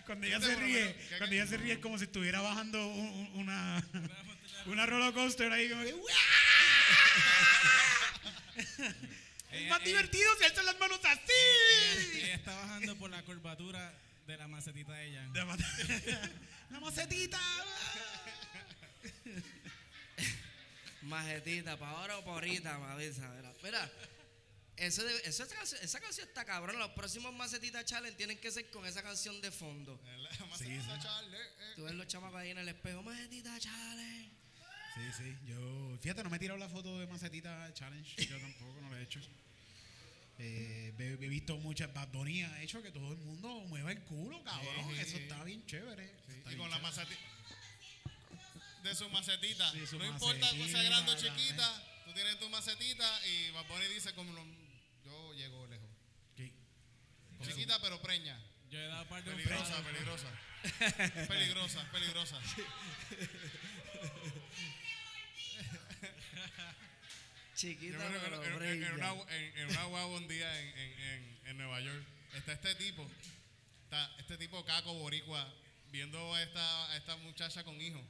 Cuando ella Fíjate, se ríe, cuando ella se ríe es como si estuviera bajando un- un- una, <laughs> una roller coaster ahí como que <laughs> Es más divertido si alzan las manos así. Ella está bajando por la curvatura de la macetita de ella. De ma- <laughs> La macetita. <laughs> Majetita, para ahora o para ahorita, me avisa. Mira, mira eso de- eso- esa, canción, esa canción está cabrón. Los próximos Macetita Challenge tienen que ser con esa canción de fondo. Macetita chale, eh. Tú ves los chamacos ahí en el espejo, Macetita Challenge. Sí, sí. Yo, fíjate, no me he tirado la foto de macetita challenge. Yo tampoco, no lo he hecho. Eh, he, visto muchas Bad Bunny ha hecho que todo el mundo mueva el culo, cabrón. Sí, Eso está bien chévere. Está Y bien con la macetita. De su macetita. Sí, su no importa que sea grande o chiquita, tú tienes tu macetita y Bad Bunny dice como lo- yo llego lejos. ¿Qué? Chiquita pero preña. Yo he dado par de Peligrosa, <laughs> peligrosa. peligrosa, peligrosa. Chiquita, pero en, en- en brilla. una, en, una guagua un día en, en, en, en Nueva York. Está este tipo, está este tipo caco boricua, viendo a esta, a esta muchacha con hijo,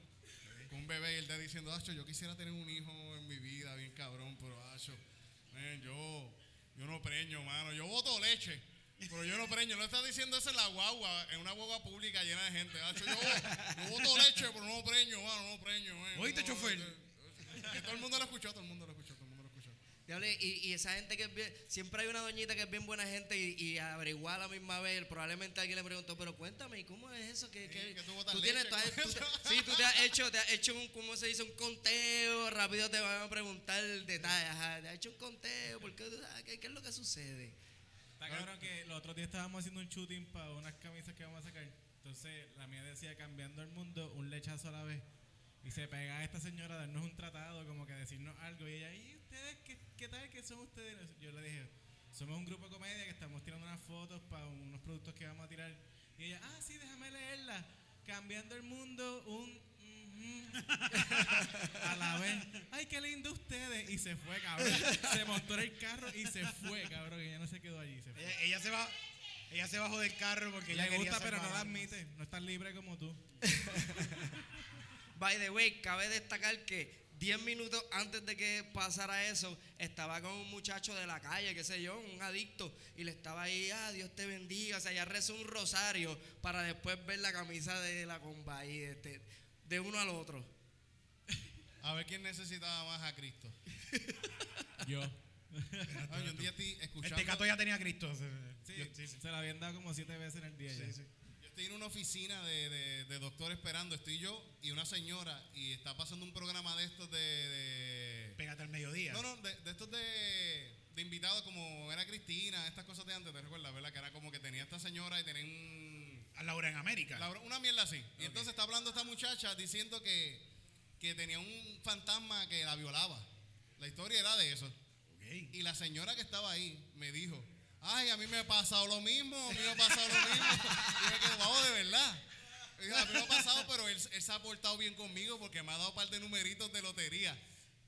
con un bebé, y él está diciendo, Acho, yo quisiera tener un hijo en mi vida, bien cabrón, pero Acho, man, yo, yo no preño, mano, yo boto leche. Pero yo no preño, lo está diciendo eso en la guagua, en una guagua pública llena de gente. Acho, yo, yo boto leche, pero no preño, mano, no preño. man, ¿Oíste, no, chofer? Que todo el mundo lo escuchó, todo el mundo lo Y, y esa gente que es bien, siempre hay una doñita que es bien buena gente y, y averiguar a la misma vez, probablemente alguien le preguntó, pero cuéntame, ¿y ¿cómo es eso? que Sí, que tú tú tienes, tú has- sí, tú te has hecho, te has hecho un, ¿cómo se dice? Un conteo, rápido te van a preguntar detalles, ajá, te has hecho un conteo, ¿por qué, tú- ah, ¿qué, qué es lo que sucede? Está cabrón que los otros días estábamos haciendo un shooting para unas camisas que vamos a sacar. Entonces la mía decía cambiando el mundo, un lechazo a la vez. Y se pega a esta señora a darnos un tratado, como que decirnos algo. Y ella, ¿y ustedes qué, qué tal que son ustedes? Yo le dije, somos un grupo de comedia que estamos tirando unas fotos para unos productos que vamos a tirar. Y ella, ah, sí, déjame leerla. Cambiando el mundo, un... ujú". <laughs> a la vez, ay, qué lindo ustedes. Y se fue, cabrón. Se montó en el carro y se fue, cabrón. Y ella no se quedó allí, se fue. Ella, ella se va, ella se bajó del carro porque ella Le gusta, pero no la admite. No es tan libre como tú. <laughs> By the way, cabe destacar que 10 minutos antes de que pasara eso, estaba con un muchacho de la calle, qué sé yo, un adicto, y le estaba ahí, ah, Dios te bendiga, o sea, ya rezó un rosario para después ver la camisa de la comba y este, de uno al otro. A ver quién necesitaba más a Cristo. <laughs> Yo. Ay, yo un día escuchando. tecato ya tenía a Cristo. Sí, Yo- se la habían dado como siete veces en el día ya. Yo estoy en una oficina de, de, de doctor esperando. Estoy yo y una señora y está pasando un programa de estos de. de- Pégate al mediodía. no, no, de, de estos de, de invitados como era Cristina, estas cosas de antes, ¿te recuerdas, verdad? Que era como que tenía esta señora y tenía un. A Laura en América. la- una mierda así. Y entonces está hablando esta muchacha diciendo que, que tenía un fantasma que la violaba. La historia era de eso. Ok. Y la señora que estaba ahí me dijo, ay, a mí me ha pasado lo mismo, a mí me ha pasado lo mismo. Y me quedé, wow, de verdad. Y dije, a mí me ha pasado, pero él, él se ha portado bien conmigo porque me ha dado un par de numeritos de lotería.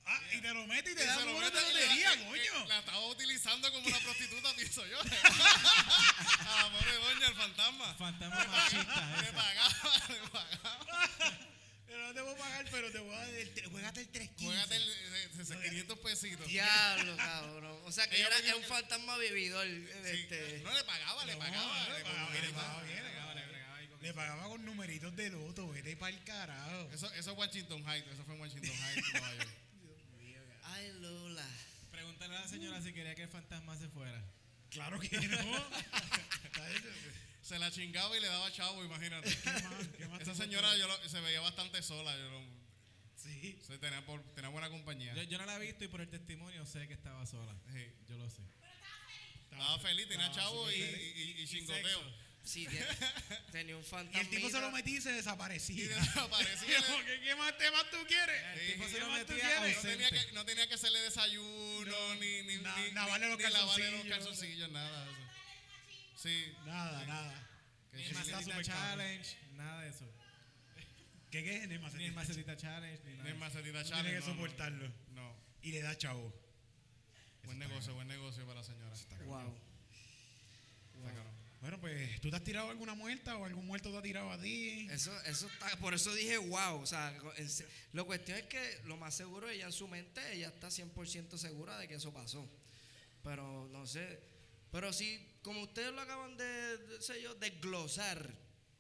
Ah, y te lo mete y te Y da se lo números de lotería, la- coño. La estaba utilizando como una prostituta, pienso yo. A la pobre doña, el fantasma. Fantasma machista. Le pagaba, le pagaba. Pero no te voy a pagar, pero te voy a dar el, juégate el 315. Juégate el, eh, eh, 500 pesitos. Diablo, cabrón. O sea que era, es un fantasma vividor. Sí, Este, No le pagaba, le pagaba. le pagaba, le pagaba bien, le pagaba, con- numeritos de loto, vete para el carajo. Eso, eso es Washington Heights, eso fue en Washington Heights, <laughs> Nueva York. Ay, Lola. Pregúntale a la señora si quería que el fantasma se fuera. Claro que no. <laughs> Se la chingaba y le daba chavo, imagínate. <laughs> ¿Qué más? ¿Qué más Esa señora yo lo- se veía bastante sola. Yo lo- Sí. se tenía, por- tenía buena compañía. Yo, yo no la he visto y por el testimonio sé que estaba sola. Sí. Yo lo sé. Estaba feliz, tenía estaba chavo y, súper feliz. y, y Y chingoteo. Sí, <laughs> tenía un Y fantasma. el tipo se lo metía y se Y desaparecía. desaparecía. Como que, ¿Qué más temas tú quieres? El tipo ¿Qué se lo tú No tenía, que, no tenía que hacerle desayuno, No, ni, ni, na- ni, lavarle ni- lavarle los calzoncillos. nada eso. Sí. Nada, nada. Que Ni el súper Challenge, nada de eso. ¿Qué qué es? Ni el Macetita Ni el Macetita Challenge, ni nada. Ni el Macetita No Challenge, Tiene que no, soportarlo. No. Y le da chavo. Buen negocio, buen negocio para la señora. Wow. Está cabrón. Bueno, pues, ¿tú te has tirado alguna muerta o algún muerto te ha tirado a ti? Eso, eso está, por eso dije wow. O sea, en se- la cuestión es que lo más seguro ella en su mente, ella está 100% segura de que eso pasó. Pero no sé. Pero sí, como ustedes lo acaban de, de- sé yo, desglosar,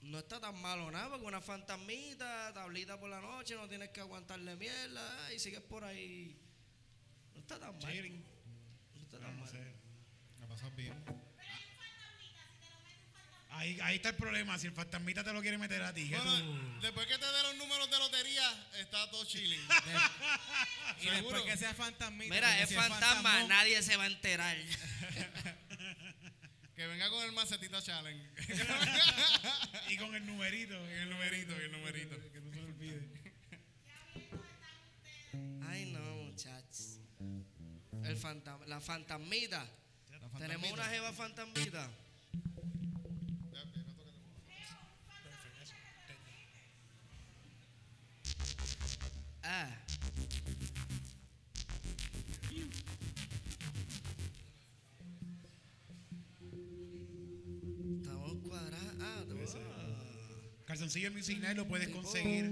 no está tan malo nada, porque una fantasmita, tablita por la noche, no tienes que aguantarle mierda y sigues por ahí. No está tan mal. Chilling. No está tan no mal. La pasas bien. Ahí, ahí está el problema. Si el fantasmita te lo quiere meter a ti, ¿qué Bueno, tú? después que te dé los números de lotería, está todo chilling. <laughs> Y después Seguro. que sea fantasmita. Mira, porque es si fantasma, nadie se va a enterar. <laughs> Que venga con el Macetita Challenge. <laughs> Y con el numerito. Y el numerito, y el numerito. Que no se olvide. <laughs> Ay, no, muchachos. El fantasma, la fantasmita. Tenemos una jeva fantasmita. Ah. Calzoncillo Music Night lo puedes conseguir.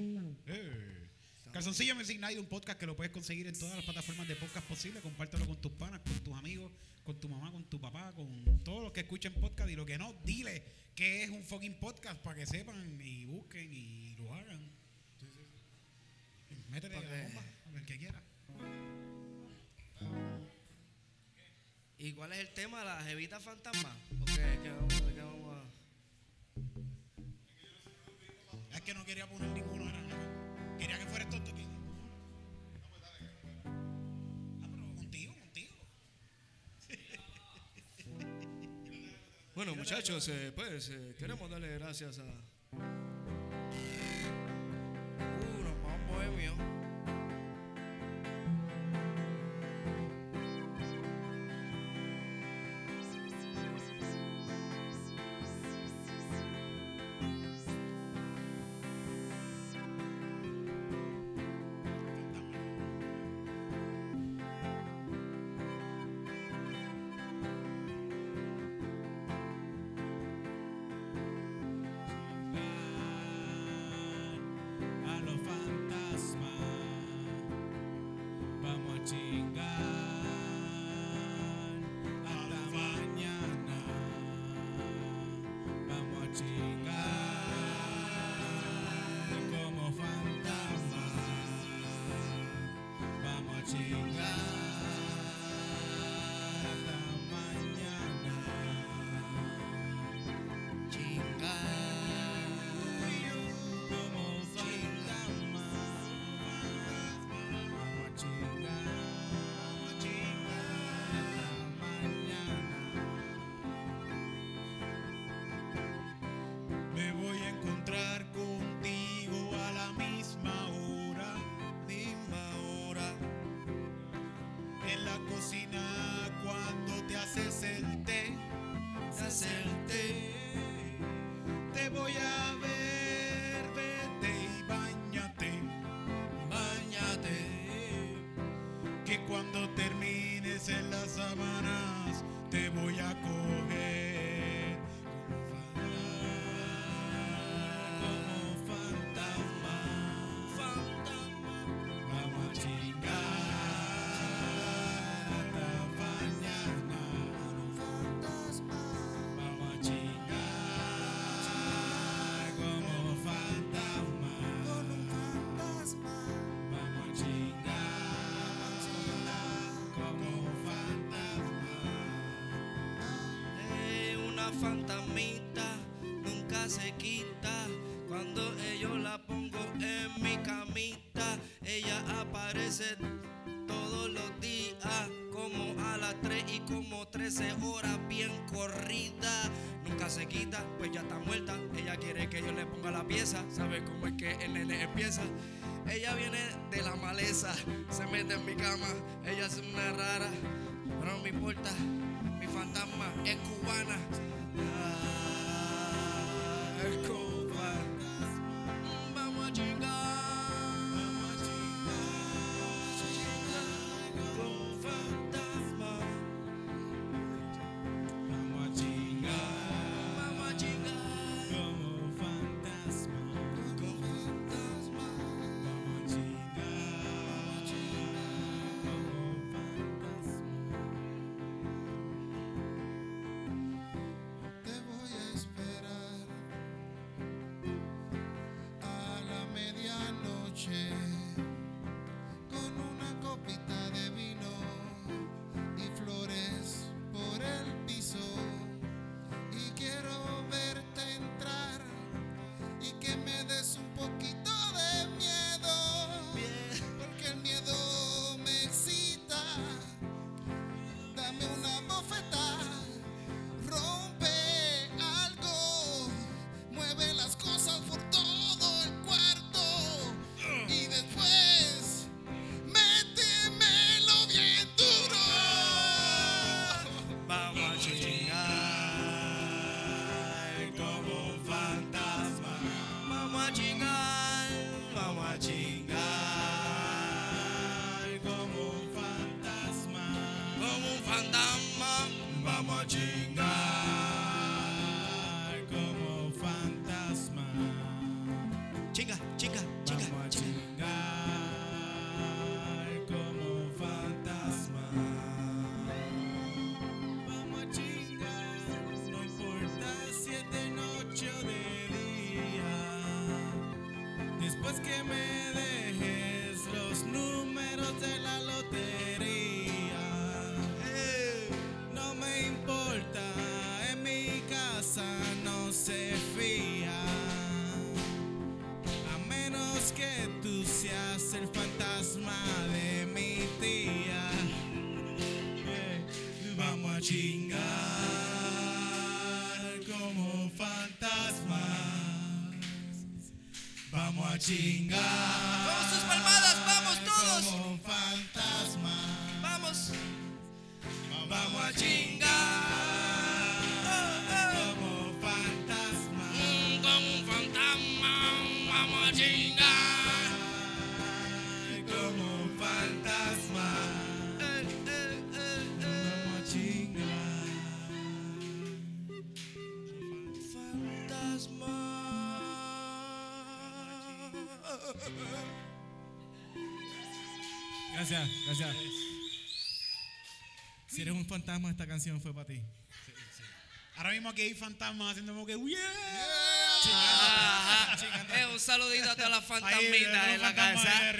Eh. Calzoncillo Music Night, un podcast que lo puedes conseguir en todas las plataformas de podcast posibles. Compártelo con tus panas, con tus amigos, con tu mamá, con tu papá, con todos los que escuchen podcast y lo que no, dile que es un fucking podcast para que sepan y busquen y lo hagan. Métele Pa' la bomba, el que quiera. ¿Y cuál es el tema? ¿La jevita fantasma? ¿O qué, que no quería poner ninguno, era nada. Quería que fuera esto. que- Ah, pero contigo, contigo. <laughs> Bueno, muchachos, eh, pues eh, queremos darle gracias a. Uh, nos vamos bohemio. En la cocina cuando te haces el té. hacerte. Le ponga la pieza. ¿Sabe cómo es que el nene empieza? Ella viene de la maleza, se mete en mi cama. Ella es una rara, pero no me importa. Mi fantasma es cubana. Ah, es cubana. Vamos a chingar. Vamos Gracias. Si eres un fantasma, esta canción fue para ti. Ahora mismo aquí hay fantasmas haciendo como que ¡Yeah! Ajá. Eh, un saludito a todas las fantasmitas en la casa.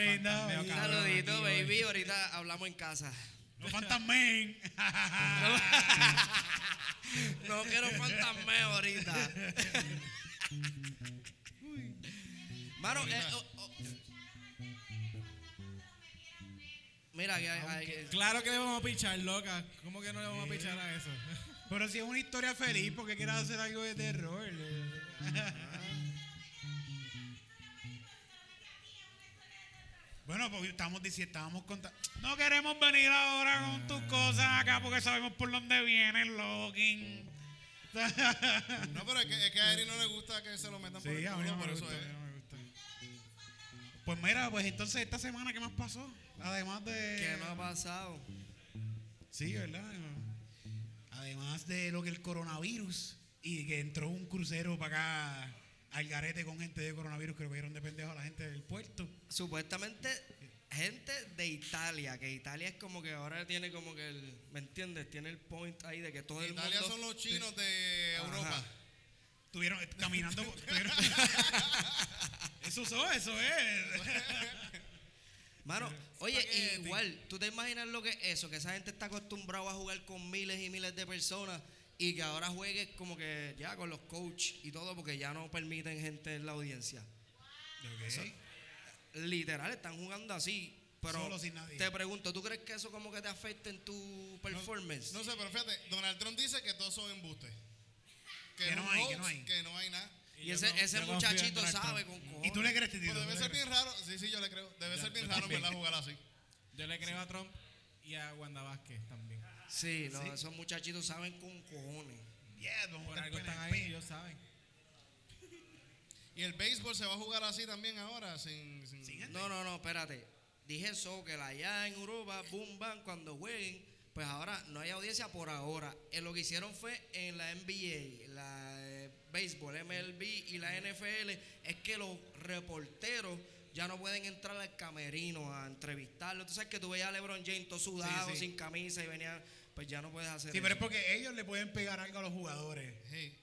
Un saludito, baby. Ahorita hablamos en casa. Los fantasmen. <laughs> <laughs> No quiero fantasmeo ahorita. <laughs> Mano, eh, Mira que hay, hay- Claro que le vamos a pichar, loca. ¿Cómo que no le vamos a pichar a eso? <laughs> Pero si es una historia feliz, porque quieres hacer algo de terror? <laughs> Bueno, porque estamos diciendo, estábamos contando. No queremos venir ahora con tus cosas acá porque sabemos por dónde viene el login. <laughs> No, pero es que, es que a Eri no le gusta que se lo metan por Sí, el culo, por eso es. Pues mira, pues entonces esta semana, ¿qué más pasó? Además de. ¿Qué no ha pasado? Sí, ¿verdad? Además de lo que el coronavirus y que entró un crucero para acá al garete con gente de coronavirus que lo vieron de pendejo a la gente del puerto. Supuestamente gente de Italia, que Italia es como que ahora tiene como que el, ¿me entiendes? Tiene el point ahí de que todo el Italia mundo son los chinos de Ajá. Europa. Estuvieron eh, caminando. <laughs> <laughs> eso es, eso es. <laughs> Mano, oye, igual, ¿tú te imaginas lo que es eso? Que esa gente está acostumbrada a jugar con miles y miles de personas y que ahora juegue como que ya con los coach y todo porque ya no permiten gente en la audiencia. Ok. Literal, están jugando así. Pero Solo sin nadie. te pregunto, ¿tú crees que eso como que te afecta en tu performance? No sé, pero fíjate, Donald Trump dice que todos son embustes. Que es no hay, hoax, que no hay. que no hay nada. Y ese, no- ese muchachito sabe con ¿Y tú le crees, Tito? Pero ¿Tú debe ser bien raro. Sí, sí, yo le creo. Debe ser bien raro verla jugar así. Yo le creo a Trump y a Wanda Vázquez también. Sí, no, esos muchachitos saben con cojones. Yeah, a Por algo están ahí, ellos saben. Y el béisbol se va a jugar así también ahora, sin. sin-. No, no, no, espérate. Dije soccer allá en Europa, boom, bam, cuando jueguen, pues ahora no hay audiencia por ahora. Eh, lo que hicieron fue en la NBA, la béisbol, MLB y la NFL, es que los reporteros ya no pueden entrar al camerino a entrevistarlo. Tú sabes que tú veías a LeBron James todo sudado, Sí, sí. sin camisa y venía, pues ya no puedes hacer Sí, eso. pero es porque ellos le pueden pegar algo a los jugadores. Sí.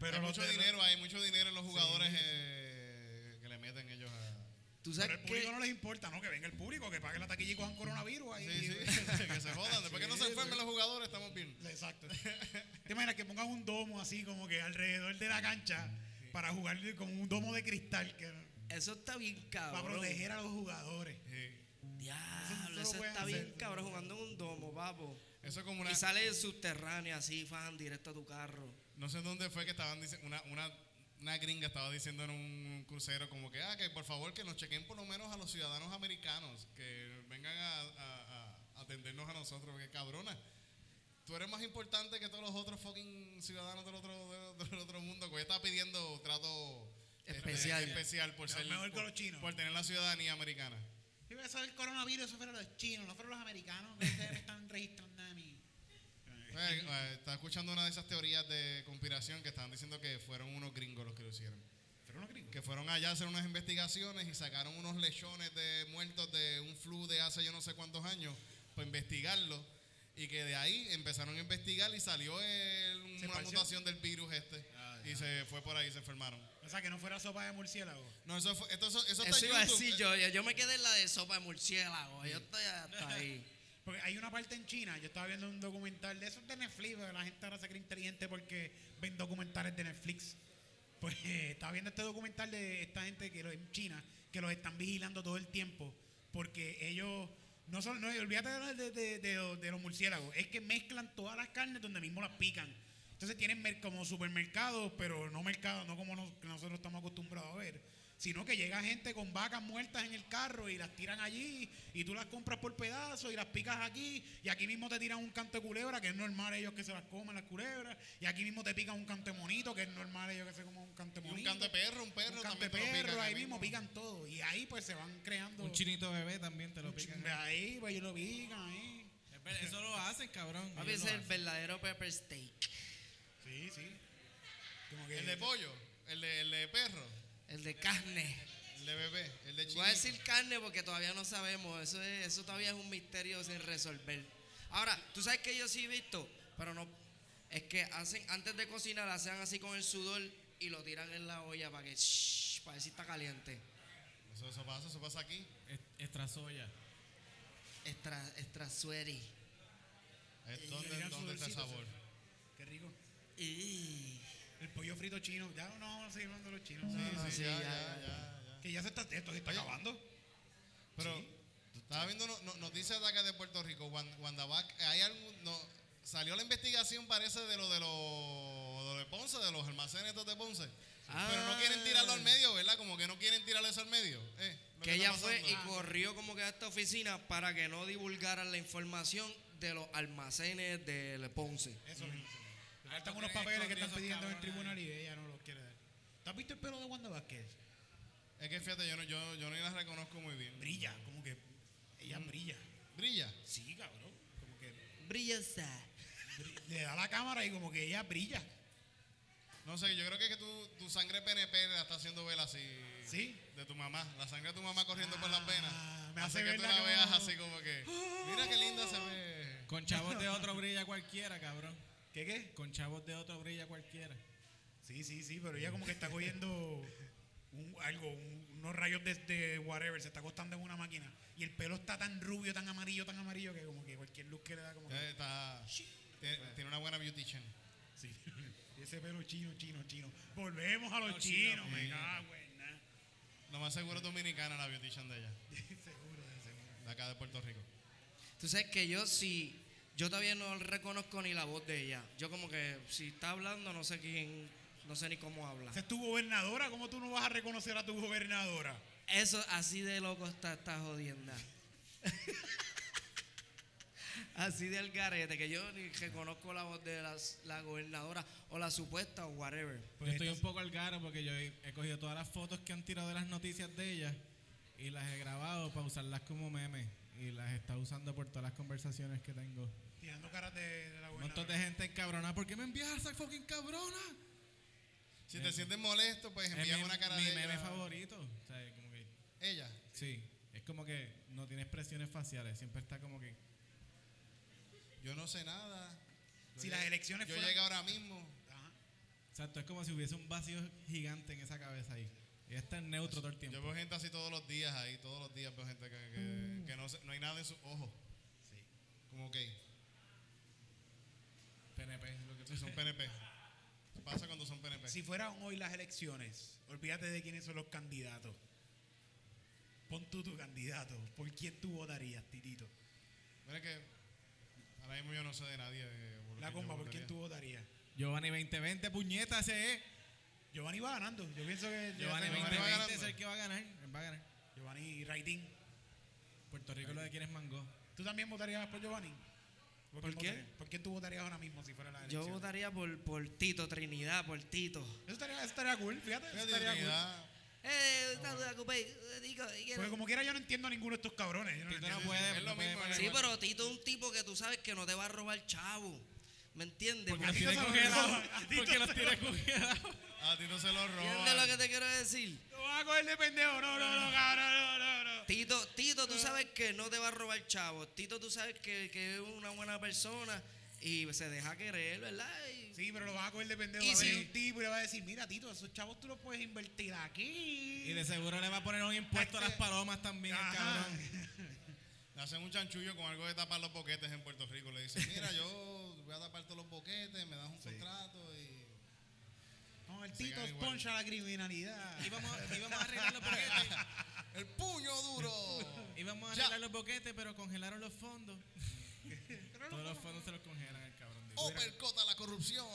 Pero hay mucho dinero, hay mucho dinero en los jugadores eh, que le meten ellos Tú Pero sabes al público que no les importa, ¿no? Que venga el público, que pague la taquilla y cojan coronavirus ahí. Sí, sí, <laughs> que se jodan. Después que no se enfermen los jugadores, estamos bien. Exacto. <laughs> ¿Te imaginas que pongan un domo así como que alrededor de la cancha para jugar como un domo de cristal que, eso está bien para cabrón. proteger a los jugadores? Diablo, Eso eso, está bien hacer. cabrón jugando en un domo, papo. Eso es como una. Y sale subterráneo así, fajan directo a tu carro. No sé dónde fue que estaban diciendo. Una, una, una gringa estaba diciendo en un crucero como que, ah, que por favor que nos chequen por lo menos a los ciudadanos americanos, que vengan a, a- a atendernos a nosotros, porque cabrona. Tú eres más importante que todos los otros fucking ciudadanos del otro, del, del otro mundo, que hoy está pidiendo trato este, Especial. especial por ser mejor por, los chinos. por tener la ciudadanía americana. Si eso del coronavirus, eso fueron los chinos, no fueron los americanos que <laughs> ustedes están registrando a mí. Eh, eh, estaba escuchando una de esas teorías de conspiración que estaban diciendo que fueron unos gringos los que lo hicieron. ¿Fueron los gringos? Que fueron allá a hacer unas investigaciones y sacaron unos lechones de muertos de un flu de hace yo no sé cuántos años para investigarlo. Y que de ahí empezaron a investigar y salió el- ¿Se una esparció? mutación del virus este. y se fue por ahí, se enfermaron. O sea, que no fuera sopa de murciélago. No, eso fue, esto, eso, eso está Eso en iba a YouTube. decir yo, yo, yo me quedé en la de sopa de murciélago. Yo estoy hasta ahí. Porque hay una parte en China, yo estaba viendo un documental de esos de Netflix, la gente ahora se cree inteligente porque ven documentales de Netflix. Pues <laughs> eh, estaba viendo este documental de esta gente que en China, que los están vigilando todo el tiempo, porque ellos, no solo, no, olvídate de, de- de- de- los murciélagos, es que mezclan todas las carnes donde mismo las pican. Entonces tienen como supermercados, pero no mercados, no como nosotros estamos acostumbrados a ver, sino que llega gente con vacas muertas en el carro y las tiran allí y tú las compras por pedazos y las picas aquí y aquí mismo te tiran un canto de culebra, que es normal ellos que se las coman las culebras, y aquí mismo te pican un canto de monito, que es normal ellos que se coman un canto de Y un monito. canto de perro, un perro un canto de también te lo perro, pican ahí mismo pican todo y ahí pues se van creando Un chinito bebé también te lo pican. chin- ahí pues ellos lo pican ahí. Eso lo hacen, cabrón. Papi, ellos ese lo es el verdadero pepper steak. Sí, sí. Como que El de pollo, el de, el de perro, El de carne. el de bebé, el de Voy a decir carne porque todavía no sabemos. Eso, es, eso todavía es un misterio sin resolver. Ahora, tú sabes que yo sí he visto, pero no. Es que hacen, antes de cocinar, hacen así con el sudor y lo tiran en la olla para que. shh, para ver si está caliente. Eso, eso pasa, eso pasa aquí. Extra soya. Extra. Eh, ¿Dónde, dónde está el sabor? Qué rico. Y- El pollo frito chino. Ya no vamos a seguir hablando de los chinos. Sí, no, sí, sí, ya, ya, ya, ya. Que ya se está, esto se está Oye, acabando. Pero estaba viendo no- no- noticias de acá de Puerto Rico, Wan- Wandabac, hay algún, no, salió la investigación parece de lo de los de, lo de Ponce, de los almacenes estos de Ponce. Pero no quieren tirarlo al medio, ¿verdad? Como que no quieren tirarlo eso al medio. eh, Que está ella fue y corrió como que a esta oficina para que no divulgaran la información de los almacenes del Ponce. Eso mismo. Le Ah, faltan ¿tú unos papeles que están pidiendo en el tribunal y ella no los quiere dar. ¿Tú has visto el pelo de Wanda Vázquez? Es que fíjate, yo no, yo, yo no la reconozco muy bien. Brilla, como que ella brilla. Brilla. Sí, cabrón. Como que Brillosa. bri- le da la cámara y como que ella brilla. No sé, yo creo que, que tu, tu sangre PNP la está haciendo ver así. Sí. De tu mamá. La sangre de tu mamá corriendo por las venas. Ah, me hace hace que tú la veas como- así como que. Mira qué linda se ve. Con chavos de otro brilla cualquiera, cabrón. ¿Qué qué? Con chavos de otro brilla cualquiera. Sí, sí, sí, pero ella como que está cogiendo un- algo, un- unos rayos de, de whatever, se está acostando en una máquina. Y el pelo está tan rubio, tan amarillo, tan amarillo que como que cualquier luz que le da como que... Eh, está, tiene, tiene una buena beautician. Sí. Y <laughs> ese pelo chino, chino, chino. Volvemos a los, Los chinos, chinos, me cago en nada. Lo más seguro es dominicana la beautician de ella, <laughs> Seguro, de seguro. de acá de Puerto Rico. Tú sabes que yo sí, yo todavía no reconozco ni la voz de ella. Yo como que si está hablando no sé quién, no sé ni cómo habla. Esa es tu gobernadora, ¿cómo tú no vas a reconocer a tu gobernadora? Eso así de loco está esta jodienda. <laughs> así de algarete que yo ni reconozco la voz de las- la gobernadora o la supuesta o whatever. Pues yo estoy un poco al garo porque yo he, he cogido todas las fotos que han tirado de las noticias de ella y las he grabado para usarlas como memes y las he estado usando por todas las conversaciones que tengo. Tirando caras de, de la Un montón de gente encabrona. ¿Por qué me envías a esa fucking cabrona? Si te sientes molesto, pues Es envías mi, una cara mi de meme ella. favorito. O sea, como que, Ella. sí, es como que no tiene expresiones faciales. Siempre está como que... Yo no sé nada. Yo Si llegué- las elecciones Yo llegué ahora mismo. Ajá. Exacto, es como si hubiese un vacío gigante en esa cabeza ahí. Y está en neutro todo el tiempo. Yo veo gente así todos los días ahí, todos los días veo gente que, que, que no, se- no hay nada en sus ojos. Sí. Como que PNP, lo que tú si son PNP. ¿Qué pasa cuando son PNP? Si fueran hoy las elecciones, olvídate de quiénes son los candidatos. Pon tú tu candidato. ¿Por quién tú votarías, Titito? Mira que ahora mismo yo no sé de nadie. eh, por La comba, ¿por quién tú votarías? Giovanni 2020, puñeta, ese es. Giovanni va ganando. Yo pienso que Giovanni Giovanni va 2020 es ganando. el que va a ganar. Él va a ganar. Giovanni Raitín. Puerto Rico lo de quién es Mango. ¿Tú también votarías por Giovanni? ¿Por quién qué? votarías? ¿Por quién tú votarías ahora mismo si fuera la Yo elección? votaría por, por Tito, Trinidad, por Tito. Eso estaría, eso estaría cool, fíjate. eso estaría cool. Eh, ocupé, eh. Porque como quiera yo no entiendo a ninguno de estos cabrones. Yo no Tito no puede, es lo mismo. Sí, pero Tito es un tipo que tú sabes que no te va a robar chavo. ¿Me entiendes? Porque a Tito Porque los se <laughs> tiene lo congelados. A ti no se lo ¿Entiendes roban. lo que te quiero decir? Lo vas a coger de pendejo. No, no, no, cabrón, no, no, no. Tito, Tito, tú sabes que no te va a robar chavo. Tito, tú sabes que, que es una buena persona y se deja querer, ¿verdad? Y- Sí, pero lo vas a coger de pendejo. Y Va a un tipo y le va a decir, mira, Tito, esos chavos tú los puedes invertir aquí. Y de seguro le va a poner un impuesto a las palomas también, Ajá. cabrón. <laughs> Le hacen un chanchullo con algo de tapar los boquetes en Puerto Rico. Le dicen, mira, yo voy a tapar todos los boquetes, me das un contrato y... No, el Tito poncha la criminalidad. Íbamos, íbamos a arreglar los boquetes. ¡El puño duro! Íbamos a Ya. arreglar los boquetes, pero congelaron los fondos. Todos los fondos se los congelan el cabrón. dice. ¡Opercota la corrupción!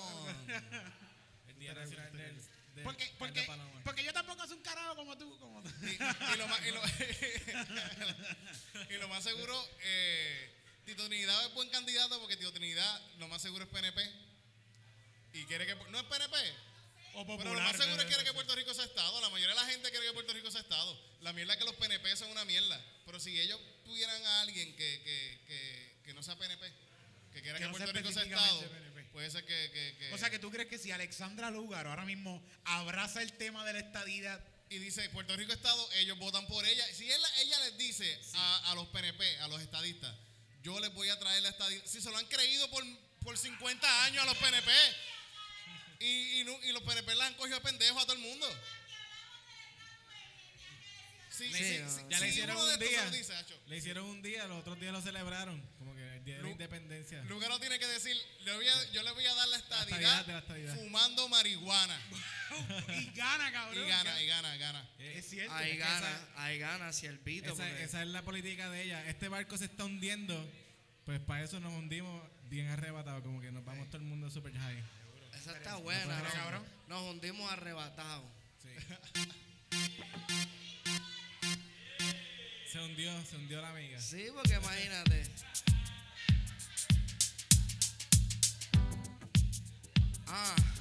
El día nacional del, del Porque, porque, porque yo tampoco soy un carajo como tú. Como tú. y, y lo más, y, lo, <laughs> y lo más seguro, eh, Tito Trinidad es buen candidato porque Tito Trinidad lo más seguro es PNP. Y quiere que... No es PNP, O Pero lo más seguro es que quiere que. Puerto Rico sea Estado. La mayoría de la gente quiere que Puerto Rico sea Estado. La mierda es que los PNP son una mierda. Pero si ellos tuvieran a alguien que, que, que, que no sea PNP, que quiera Que no Puerto Rico sea Estado, PNP. puede ser que... O sea, que tú crees que si Alexandra Lugar ahora mismo abraza el tema de la estadidad, Y dice, Puerto Rico Estado, ellos votan por ella. Si él- ella les dice a, a los PNP, a los estadistas, yo les voy a traer la estadidad. Si se lo han creído por, por 50 años a los PNP. Y, y, no- y los PNP la han cogido a pendejo a todo el mundo. Sí, Sí, sí, Ya le hicieron uno de un día. dice, Le hicieron un día, los otros días lo celebraron. Día de la independencia. Lugaro tiene que decir, le voy a- yo le voy a dar la estadidad estadidad, de la estadidad. fumando marihuana. <laughs> y gana, cabrón. y gana, y gana, gana. Eh, Es cierto. Ahí que gana, esa- ahí gana pito. esa, porque- esa es la política de ella. Este barco se está hundiendo. Pues para eso nos hundimos bien arrebatados. Como que nos vamos todo el mundo super high. esa está buena, cabrón. Nos hundimos arrebatados. Sí. se hundió, se hundió la amiga. Sí, porque imagínate. Ah.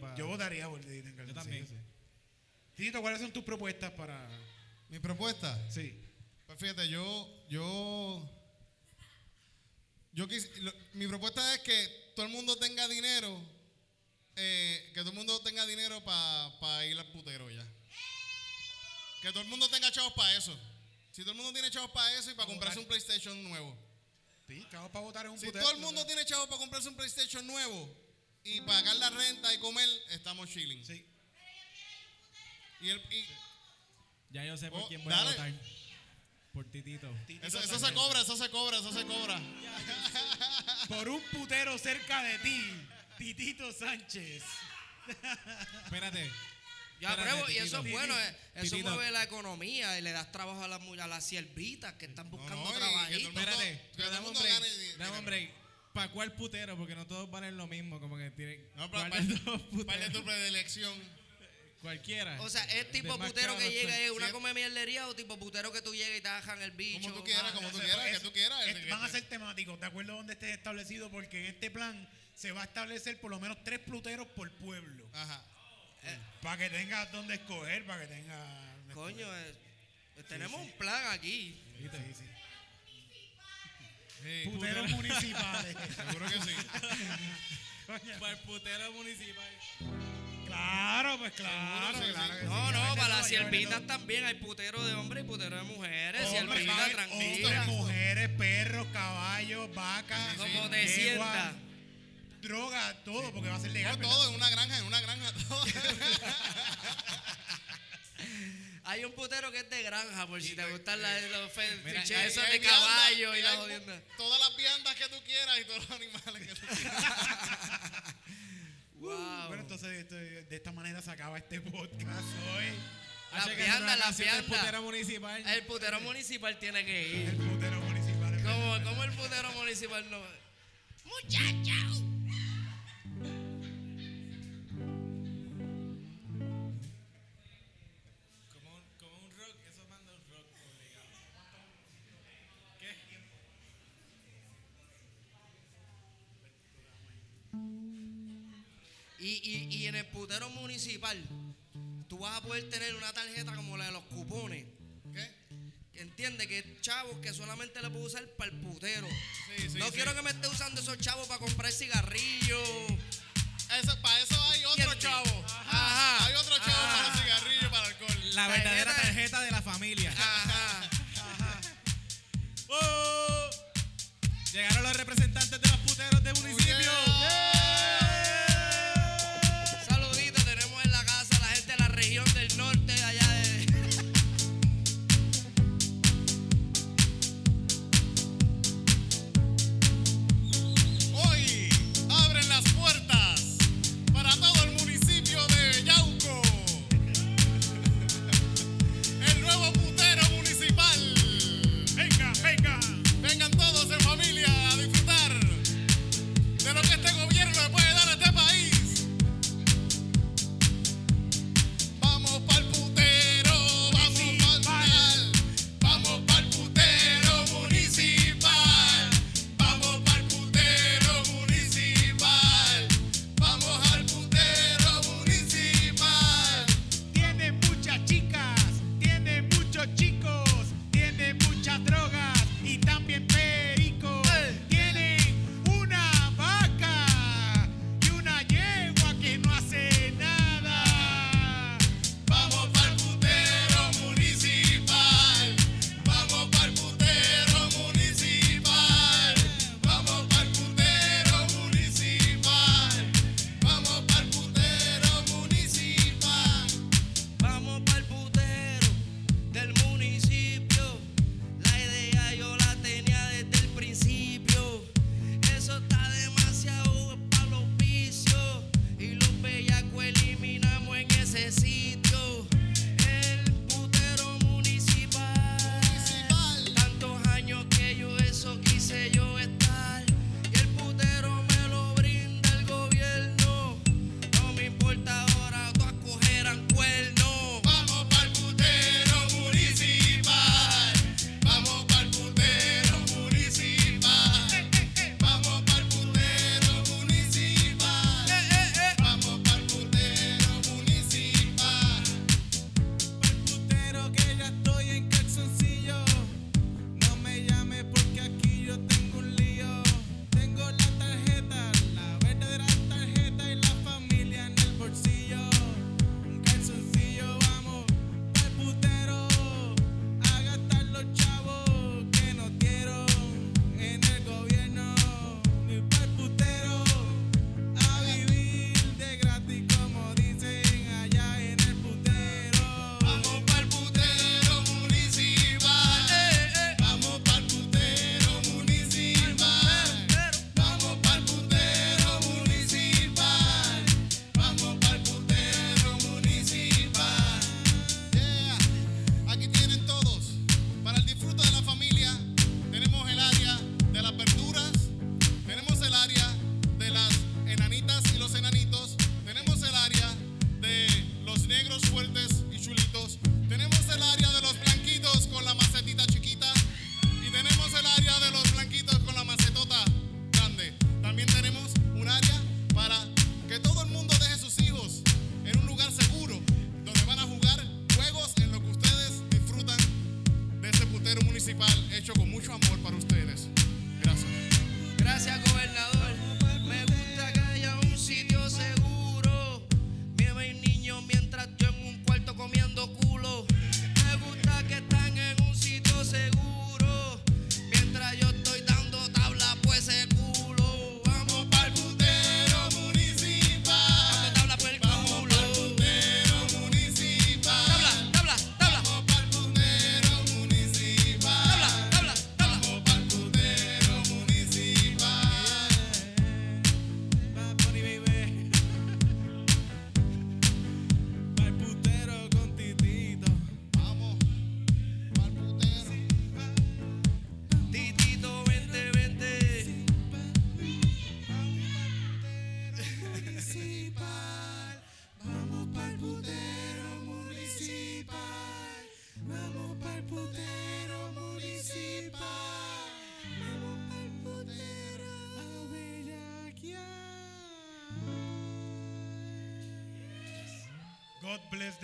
Para. Yo votaría por Titito en Yo también. sí. Titito, ¿cuáles son tus propuestas para...? Mi propuesta. Sí. Pues fíjate, yo, yo, yo quis- lo- mi propuesta es que todo el mundo tenga dinero, eh, que todo el mundo tenga dinero para ir al putero ya. Que todo el mundo tenga chavos para eso. Si todo el mundo tiene chavos para eso y para Pa' comprarse un. PlayStation nuevo. Sí, chavos para votar en un Si putero. todo el mundo tiene chavos para comprarse un PlayStation nuevo y pagar la renta y comer, estamos chilling. Sí. Y el, y Ya yo sé por Oh, quién voy dale. a votar. Por Titito. Titito eso, se cobra, eso se cobra, eso se cobra. <laughs> Por un putero cerca de ti, Titito Sánchez. Espérate. Espérate, apruebo, y eso es bueno, eh, eso Titito. mueve la economía y le das trabajo a las, mu- a las siervitas que están buscando no, mundo- Espérate. dame un break. ¿Para cuál putero? Porque no todos valen lo mismo. Como que tienen. No, ¿cuál para, de <laughs> puteros? tu predilección. Cualquiera. O sea, es tipo putero que llega es una come mierdería o tipo putero que tú llegas y te bajan el bicho. Como tú quieras, Ah, como tú Eso- quieras, que tú quieras. es- van a ser temáticos, de acuerdo a donde esté establecido, porque en este plan se va a establecer por lo menos tres pluteros por pueblo. Ajá. Para que tengas donde escoger, para que tengas. Coño, eh, tenemos un plan aquí. Sí, sí. Sí, Puteros municipales. <laughs> seguro que sí. <laughs> Para el putero municipal. Claro, pues claro. Seguro, sí, claro sí. que No, sí. no, para las siervitas también hay putero de hombres y putero de mujeres. Hombres, Siervita, hombres, tranquila. mujeres, perros, caballos, vacas, Como te sientas. droga, todo, porque va a ser No, legal. ¿verdad? todo en una granja, en una granja, todo. <laughs> Hay un putero que es de granja, por si te gustan las- esos de caballo y la jodienda. Todas las viandas que tú quieras y todos los animales que tú quieras. <laughs> Wow. Bueno, entonces esto- de esta manera se acaba este podcast hoy. Las viandas, las del viandas. putero municipal. El putero municipal tiene que El ir. putero municipal. ¿Cómo, cómo el putero municipal no? ¡Muchacho! Y, y, y en el putero municipal, tú vas a poder tener una tarjeta como la de los cupones. ¿Qué? Entiende que chavos que solamente le puedo usar para el putero. Sí, sí, no sí. quiero que me esté usando esos chavos para comprar cigarrillos. Eso, para eso hay otro chavo. Ajá. Hay otro chavo Ajá. para los cigarrillos, para el alcohol. La verdadera Tarjeta- tarjeta de la familia. Ajá. ¡Oh! Llegaron los representantes de los puteros de municipio.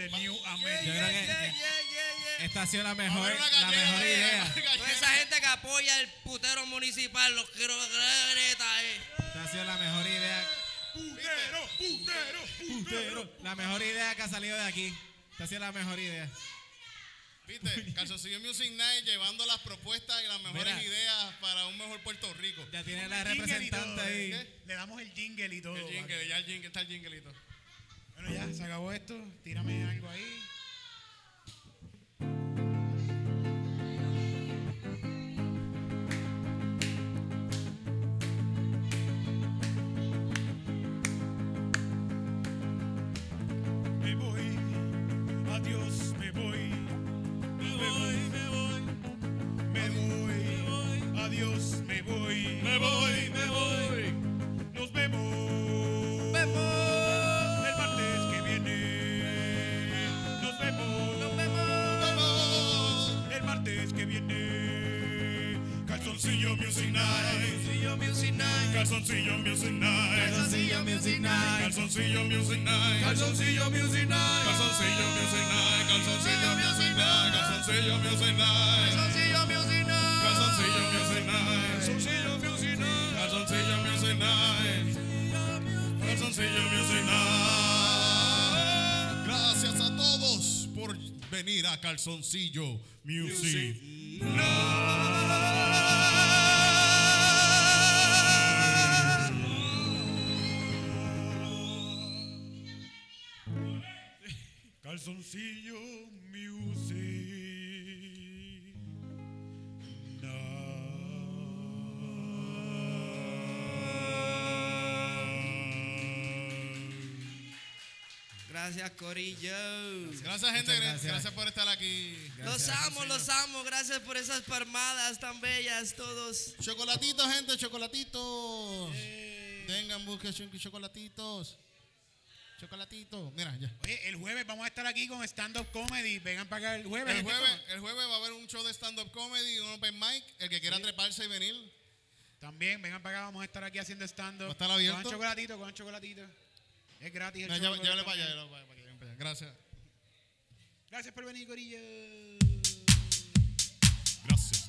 New Yo America. creo que Yeah, eh, yeah, yeah, yeah. esta ha sido la mejor, la mejor idea. <laughs> Toda esa gente que apoya el putero municipal, los quiero greta, eh. Esta ha sido la mejor idea. Putero, putero, Putero. La mejor idea que ha salido de aquí. Esta ha sido la mejor idea. ¿Viste? Calzoncillo Music Night llevando las propuestas y las mejores Mira. ideas para un mejor Puerto Rico. Ya tiene la Jingle y representante todo, ahí. ¿eh? Le damos el jingle y todo. El jingle, ya el jingle, está el jinglito. Bueno, ya, se acabó esto. Tírame algo ahí. Calzoncillo Music Night. Calzoncillo Music Night. Calzoncillo Music Night. Calzoncillo Music Night. Calzoncillo Music Night, Calzoncillo Music Night, Calzoncillo Music Night, Calzoncillo Music Night. Calzoncillo Music Night, Calzoncillo Music Night. Calzoncillo Music Night, Calzoncillo Music Night. Gracias a todos por venir a Calzoncillo Music. Music. Gracias, Corillo. Gracias gente, gracias. gracias. por estar aquí. Los amo, los amo. Gracias por esas palmadas tan bellas, todos. Chocolatitos, gente, chocolatitos. Tengan, busquen cho- chocolatitos. Chocolatitos. Mira, ya. Oye, el jueves vamos a estar aquí con stand-up comedy. Vengan para acá el jueves. El gente, jueves, el jueves va a haber un show de stand-up comedy, un open mic. El que quiera treparse y venir. También, vengan para acá, vamos a estar aquí haciendo stand-up. ¿Va a estar abierto? Cojan chocolatito, cojan chocolatito. Es gratis el show, que Llévale para allá, para allá. Gracias. Gracias por venir, Corillo. Gracias.